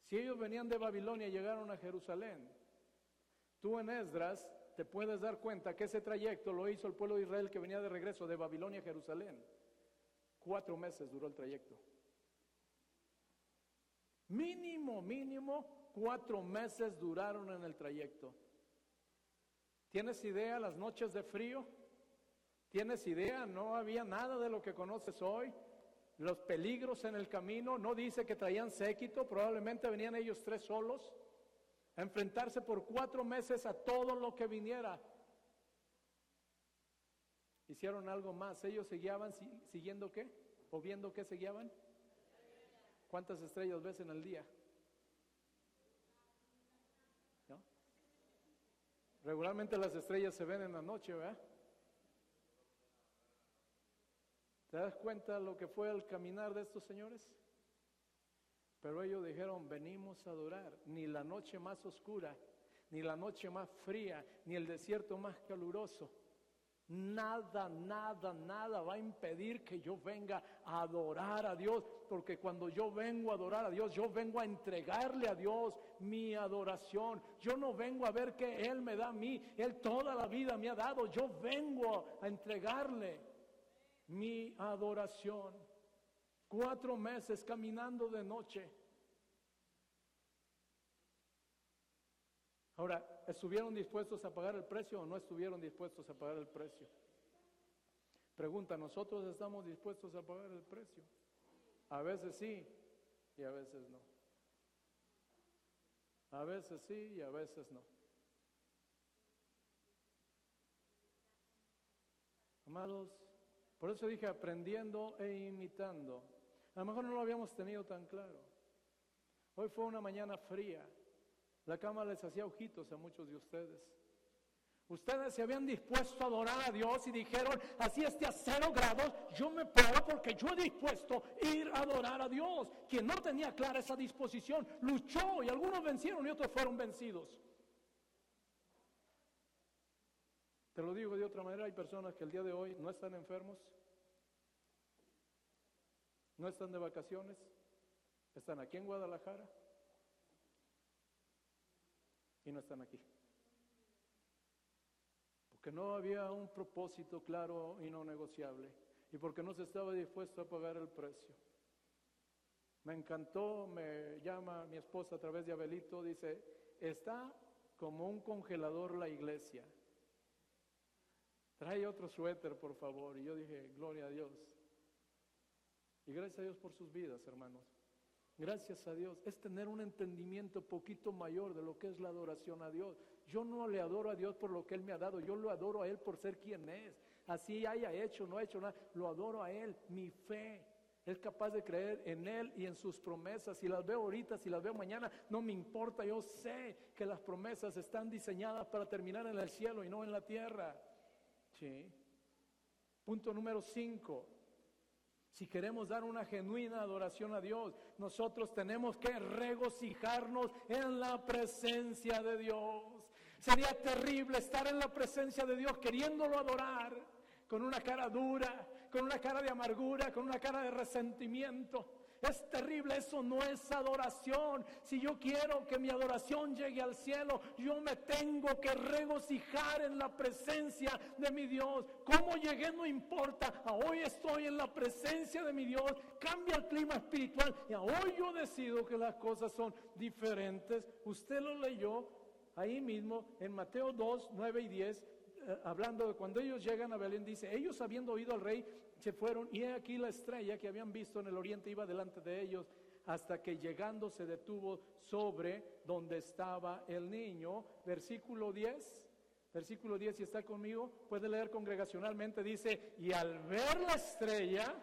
Speaker 1: Si ellos venían de Babilonia y llegaron a Jerusalén, tú en Esdras te puedes dar cuenta que ese trayecto lo hizo el pueblo de Israel que venía de regreso de Babilonia a Jerusalén. Cuatro meses duró el trayecto. Mínimo, mínimo, cuatro meses duraron en el trayecto. ¿Tienes idea las noches de frío? ¿Tienes idea? No había nada de lo que conoces hoy los peligros en el camino, no dice que traían séquito, probablemente venían ellos tres solos, a enfrentarse por cuatro meses a todo lo que viniera. Hicieron algo más, ellos se guiaban siguiendo qué, o viendo qué se guiaban. ¿Cuántas estrellas ves en el día? Regularmente las estrellas se ven en la noche, ¿verdad? ¿Te das cuenta lo que fue el caminar de estos señores? Pero ellos dijeron, venimos a adorar, ni la noche más oscura, ni la noche más fría, ni el desierto más caluroso. Nada, nada, nada va a impedir que yo venga a adorar a Dios, porque cuando yo vengo a adorar a Dios, yo vengo a entregarle a Dios mi adoración. Yo no vengo a ver que Él me da a mí, Él toda la vida me ha dado, yo vengo a entregarle mi adoración. Cuatro meses caminando de noche. Ahora, ¿estuvieron dispuestos a pagar el precio o no estuvieron dispuestos a pagar el precio? Pregunta, ¿nosotros estamos dispuestos a pagar el precio? A veces sí y a veces no. A veces sí y a veces no. Amados, por eso dije aprendiendo e imitando. A lo mejor no lo habíamos tenido tan claro. Hoy fue una mañana fría. La cama les hacía ojitos a muchos de ustedes. Ustedes se habían dispuesto a adorar a Dios y dijeron, así esté a cero grados, yo me paro porque yo he dispuesto ir a adorar a Dios. Quien no tenía clara esa disposición, luchó y algunos vencieron y otros fueron vencidos. Te lo digo de otra manera, hay personas que el día de hoy no están enfermos, no están de vacaciones, están aquí en Guadalajara y no están aquí. Porque no había un propósito claro y no negociable y porque no se estaba dispuesto a pagar el precio. Me encantó, me llama mi esposa a través de Abelito, dice, está como un congelador la iglesia trae otro suéter, por favor. Y yo dije, gloria a Dios. Y gracias a Dios por sus vidas, hermanos. Gracias a Dios. Es tener un entendimiento poquito mayor de lo que es la adoración a Dios. Yo no le adoro a Dios por lo que Él me ha dado. Yo lo adoro a Él por ser quien es. Así haya hecho, no ha hecho nada. Lo adoro a Él. Mi fe. Es capaz de creer en Él y en sus promesas. Si las veo ahorita, si las veo mañana, no me importa. Yo sé que las promesas están diseñadas para terminar en el cielo y no en la tierra. Punto número cinco. Si queremos dar una genuina adoración a Dios, nosotros tenemos que regocijarnos en la presencia de Dios. Sería terrible estar en la presencia de Dios queriéndolo adorar con una cara dura, con una cara de amargura, con una cara de resentimiento. Es terrible, eso no es adoración. Si yo quiero que mi adoración llegue al cielo, yo me tengo que regocijar en la presencia de mi Dios. Cómo llegué no importa. Hoy estoy en la presencia de mi Dios. Cambia el clima espiritual y hoy yo decido que las cosas son diferentes. Usted lo leyó ahí mismo en Mateo 2, 9 y 10. Eh, hablando de cuando ellos llegan a Belén, dice, ellos habiendo oído al rey, se fueron y he aquí la estrella que habían visto en el oriente iba delante de ellos hasta que llegando se detuvo sobre donde estaba el niño. Versículo 10. Versículo 10, si está conmigo, puede leer congregacionalmente, dice, y al ver la estrella,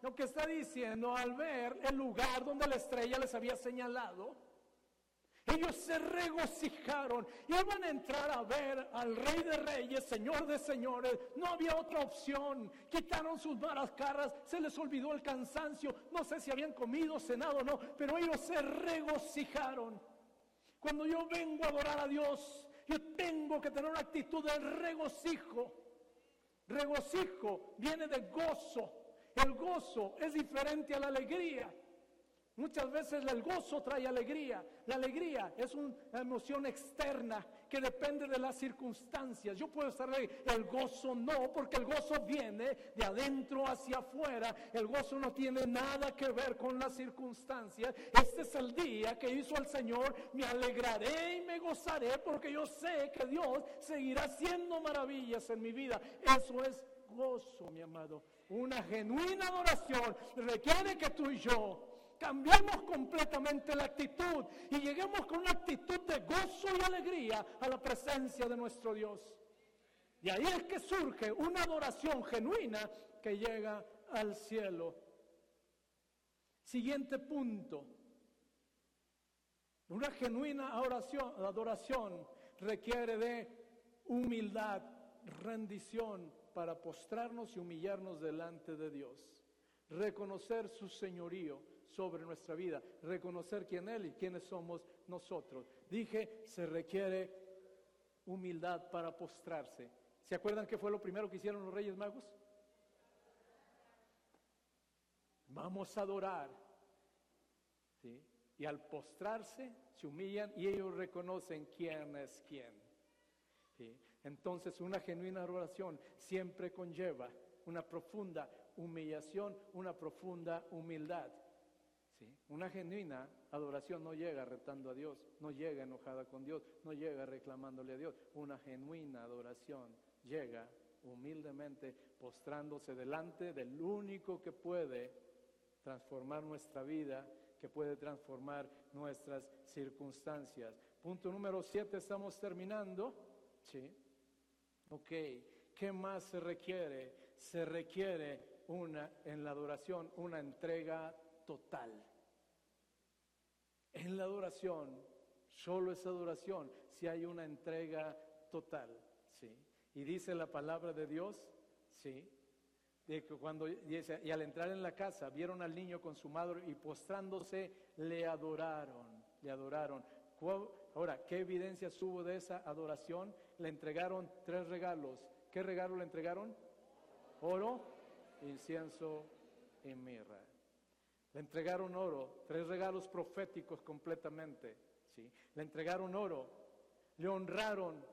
Speaker 1: lo que está diciendo, al ver el lugar donde la estrella les había señalado, ellos se regocijaron, iban a entrar a ver al Rey de Reyes, Señor de Señores. No había otra opción. Quitaron sus malas caras, se les olvidó el cansancio. No sé si habían comido, cenado o no, pero ellos se regocijaron. Cuando yo vengo a adorar a Dios, yo tengo que tener una actitud de regocijo. Regocijo viene de gozo. El gozo es diferente a la alegría. Muchas veces el gozo trae alegría. La alegría es una emoción externa que depende de las circunstancias. Yo puedo estar ahí, el gozo no, porque el gozo viene de adentro hacia afuera. El gozo no tiene nada que ver con las circunstancias. Este es el día que hizo el Señor. Me alegraré y me gozaré porque yo sé que Dios seguirá haciendo maravillas en mi vida. Eso es gozo, mi amado. Una genuina adoración requiere que tú y yo cambiemos completamente la actitud y lleguemos con una actitud de gozo y alegría a la presencia de nuestro Dios. Y ahí es que surge una adoración genuina que llega al cielo. Siguiente punto. Una genuina adoración, adoración requiere de humildad, rendición para postrarnos y humillarnos delante de Dios. Reconocer su señorío sobre nuestra vida, reconocer quién Él y quiénes somos nosotros. Dije, se requiere humildad para postrarse. ¿Se acuerdan qué fue lo primero que hicieron los Reyes Magos? Vamos a adorar. Y al postrarse, se humillan y ellos reconocen quién es quién. Entonces, una genuina adoración siempre conlleva una profunda humillación, una profunda humildad. Una genuina adoración no llega retando a Dios, no llega enojada con Dios, no llega reclamándole a Dios. Una genuina adoración llega humildemente postrándose delante del único que puede transformar nuestra vida, que puede transformar nuestras circunstancias. Punto número siete, estamos terminando. Sí. Ok, ¿qué más se requiere? Se requiere una, en la adoración, una entrega total. En la adoración, solo es adoración si hay una entrega total, ¿sí? Y dice la palabra de Dios, ¿sí? Cuando y al entrar en la casa vieron al niño con su madre y postrándose le adoraron, le adoraron. Ahora, ¿qué evidencia hubo de esa adoración? Le entregaron tres regalos. ¿Qué regalo le entregaron? Oro, incienso y mirra. Le entregaron oro, tres regalos proféticos completamente. ¿sí? Le entregaron oro, le honraron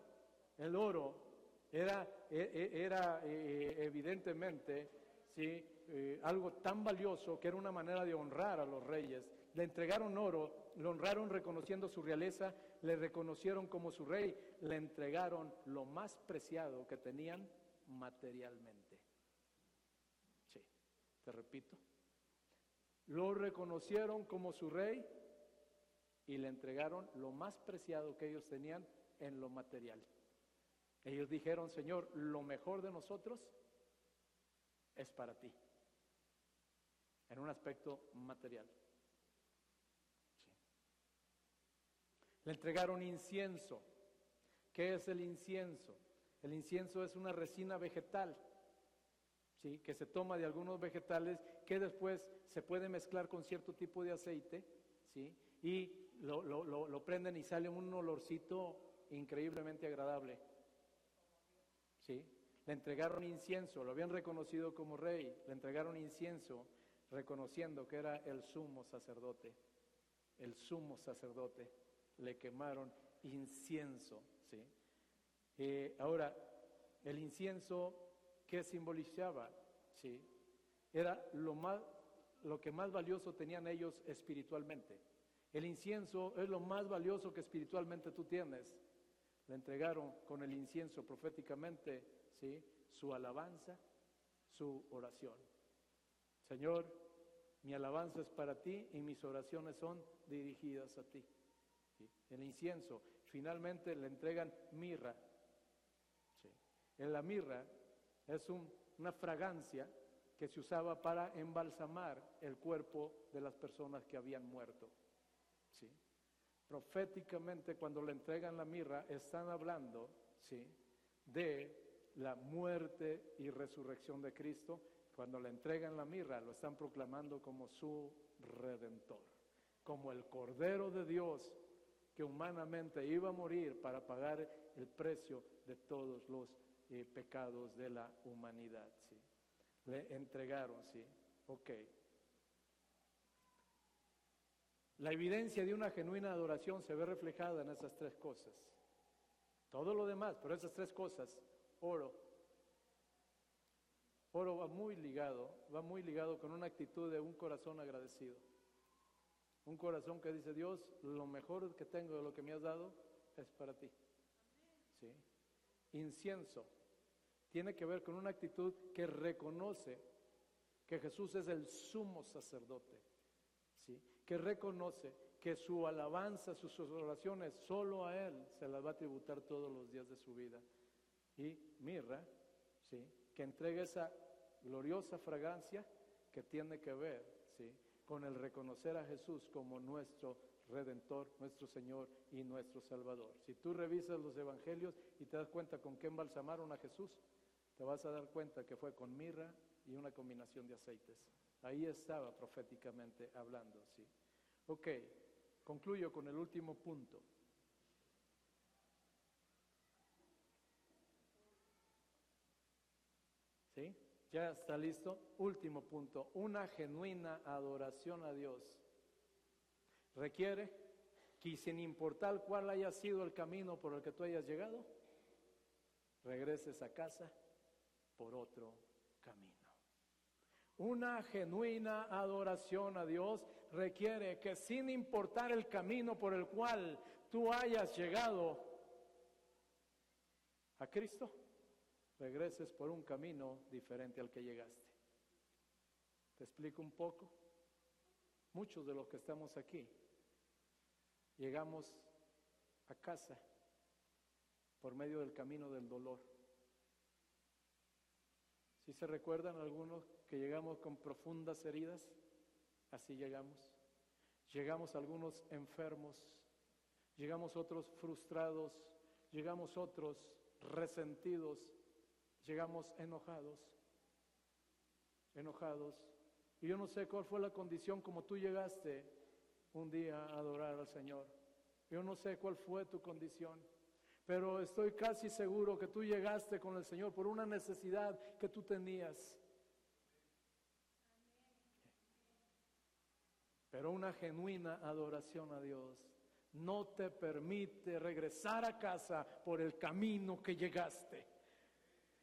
Speaker 1: el oro. Era, e, e, era e, evidentemente ¿sí? Eh, algo tan valioso que era una manera de honrar a los reyes. Le entregaron oro, le honraron reconociendo su realeza, le reconocieron como su rey, le entregaron lo más preciado que tenían materialmente. Sí, te repito, lo reconocieron como su rey y le entregaron lo más preciado que ellos tenían en lo material. Ellos dijeron, Señor, lo mejor de nosotros es para ti, en un aspecto material. Le entregaron incienso. ¿Qué es el incienso? El incienso es una resina vegetal que se toma de algunos vegetales que después se puede mezclar con cierto tipo de aceite ¿sí? y lo, lo, lo, lo prenden y sale un olorcito increíblemente agradable. ¿sí? Le entregaron incienso, lo habían reconocido como rey, le entregaron incienso reconociendo que era el sumo sacerdote, el sumo sacerdote, le quemaron incienso, ¿sí? Eh, ahora, el incienso, ¿qué simbolizaba? ¿Sí? Era lo, más, lo que más valioso tenían ellos espiritualmente. El incienso es lo más valioso que espiritualmente tú tienes. Le entregaron con el incienso proféticamente, ¿sí? Su alabanza, su oración. Señor, mi alabanza es para ti y mis oraciones son dirigidas a ti. El incienso, finalmente le entregan mirra. En la mirra es una fragancia que se usaba para embalsamar el cuerpo de las personas que habían muerto. ¿sí? Proféticamente, cuando le entregan la mirra, están hablando ¿sí? de la muerte y resurrección de Cristo. Cuando le entregan la mirra, lo están proclamando como su redentor, como el Cordero de Dios que humanamente iba a morir para pagar el precio de todos los eh, pecados de la humanidad. ¿sí? Le entregaron, sí. Ok. La evidencia de una genuina adoración se ve reflejada en esas tres cosas. Todo lo demás, pero esas tres cosas, oro. Oro va muy ligado, va muy ligado con una actitud de un corazón agradecido. Un corazón que dice, Dios, lo mejor que tengo de lo que me has dado es para ti. ¿Sí? Incienso tiene que ver con una actitud que reconoce que Jesús es el sumo sacerdote, ¿sí? que reconoce que su alabanza, sus oraciones, solo a Él se las va a tributar todos los días de su vida. Y mirra, ¿sí? que entrega esa gloriosa fragancia que tiene que ver ¿sí? Con el reconocer a Jesús como nuestro Redentor, nuestro Señor y nuestro Salvador. Si tú revisas los evangelios y te das cuenta con qué embalsamaron a Jesús, te vas a dar cuenta que fue con mirra y una combinación de aceites. Ahí estaba proféticamente hablando, sí. Ok, concluyo con el último punto. ¿Sí? ¿Ya está listo? Último punto, una genuina adoración a Dios requiere que sin importar cuál haya sido el camino por el que tú hayas llegado, regreses a casa por otro camino. Una genuina adoración a Dios requiere que sin importar el camino por el cual tú hayas llegado a Cristo, regreses por un camino diferente al que llegaste. ¿Te explico un poco? Muchos de los que estamos aquí llegamos a casa por medio del camino del dolor. Si se recuerdan algunos que llegamos con profundas heridas, así llegamos. Llegamos algunos enfermos, llegamos otros frustrados, llegamos otros resentidos, llegamos enojados, enojados. Y yo no sé cuál fue la condición como tú llegaste un día a adorar al Señor. Yo no sé cuál fue tu condición, pero estoy casi seguro que tú llegaste con el Señor por una necesidad que tú tenías. Pero una genuina adoración a Dios no te permite regresar a casa por el camino que llegaste.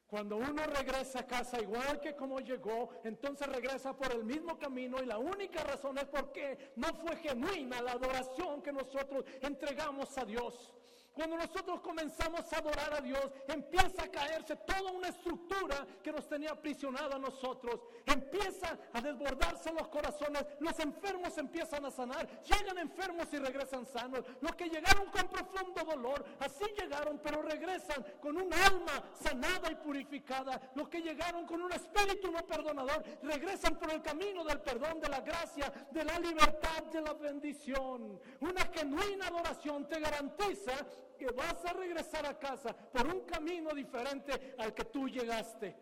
Speaker 1: Cuando uno regresa a casa igual que como llegó, entonces regresa por el mismo camino y la única razón es porque no fue genuina la adoración que nosotros entregamos a Dios. Cuando nosotros comenzamos a adorar a Dios, empieza a caerse toda una estructura que nos tenía aprisionado a nosotros. Empieza a desbordarse los corazones. Los enfermos empiezan a sanar. Llegan enfermos y regresan sanos. Los que llegaron con profundo dolor, así llegaron, pero regresan con un alma sanada y purificada. Los que llegaron con un espíritu no perdonador, regresan por el camino del perdón, de la gracia, de la libertad, de la bendición. Una genuina adoración te garantiza que vas a regresar a casa por un camino diferente al que tú llegaste.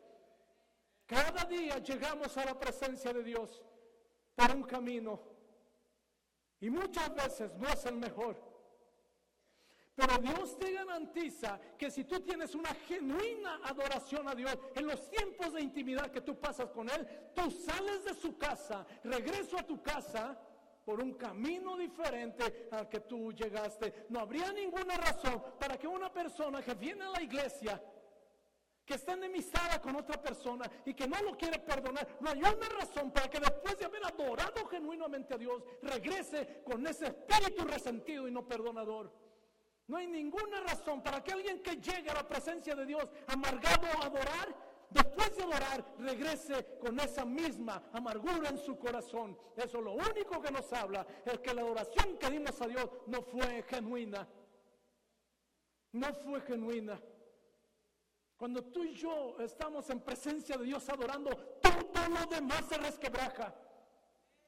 Speaker 1: Cada día llegamos a la presencia de Dios por un camino y muchas veces no es el mejor. Pero Dios te garantiza que si tú tienes una genuina adoración a Dios en los tiempos de intimidad que tú pasas con Él, tú sales de su casa, regreso a tu casa por un camino diferente al que tú llegaste. No habría ninguna razón para que una persona que viene a la iglesia que está enemistada con otra persona y que no lo quiere perdonar, no hay una razón para que después de haber adorado genuinamente a Dios, regrese con ese espíritu resentido y no perdonador. No hay ninguna razón para que alguien que llegue a la presencia de Dios amargado a adorar, después de adorar, regrese con esa misma amargura en su corazón. Eso lo único que nos habla es que la adoración que dimos a Dios no fue genuina. No fue genuina. Cuando tú y yo estamos en presencia de Dios adorando, todo lo demás se resquebraja.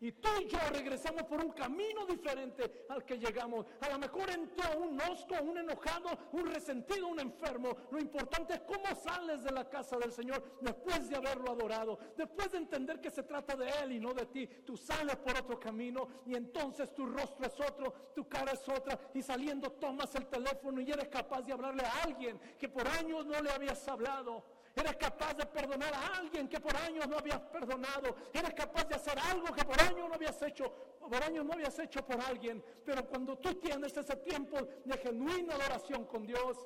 Speaker 1: Y tú y yo regresamos por un camino diferente al que llegamos. A lo mejor entró un osco, un enojado, un resentido, un enfermo. Lo importante es cómo sales de la casa del Señor después de haberlo adorado. Después de entender que se trata de Él y no de ti. Tú sales por otro camino y entonces tu rostro es otro, tu cara es otra. Y saliendo tomas el teléfono y eres capaz de hablarle a alguien que por años no le habías hablado. Eres capaz de perdonar a alguien que por años no habías perdonado. Eres capaz de hacer algo que por años no habías hecho, por años no habías hecho por alguien. Pero cuando tú tienes ese tiempo de genuina adoración con Dios,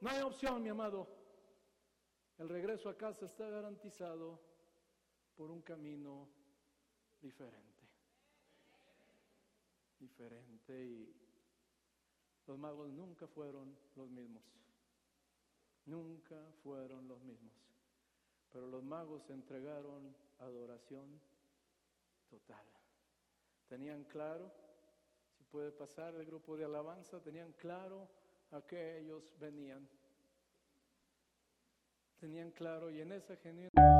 Speaker 1: no hay opción, mi amado. El regreso a casa está garantizado por un camino diferente. Diferente y los magos nunca fueron los mismos. Nunca fueron los mismos. Pero los magos entregaron adoración total. Tenían claro, si puede pasar el grupo de alabanza, tenían claro a qué ellos venían. Tenían claro y en esa genuina...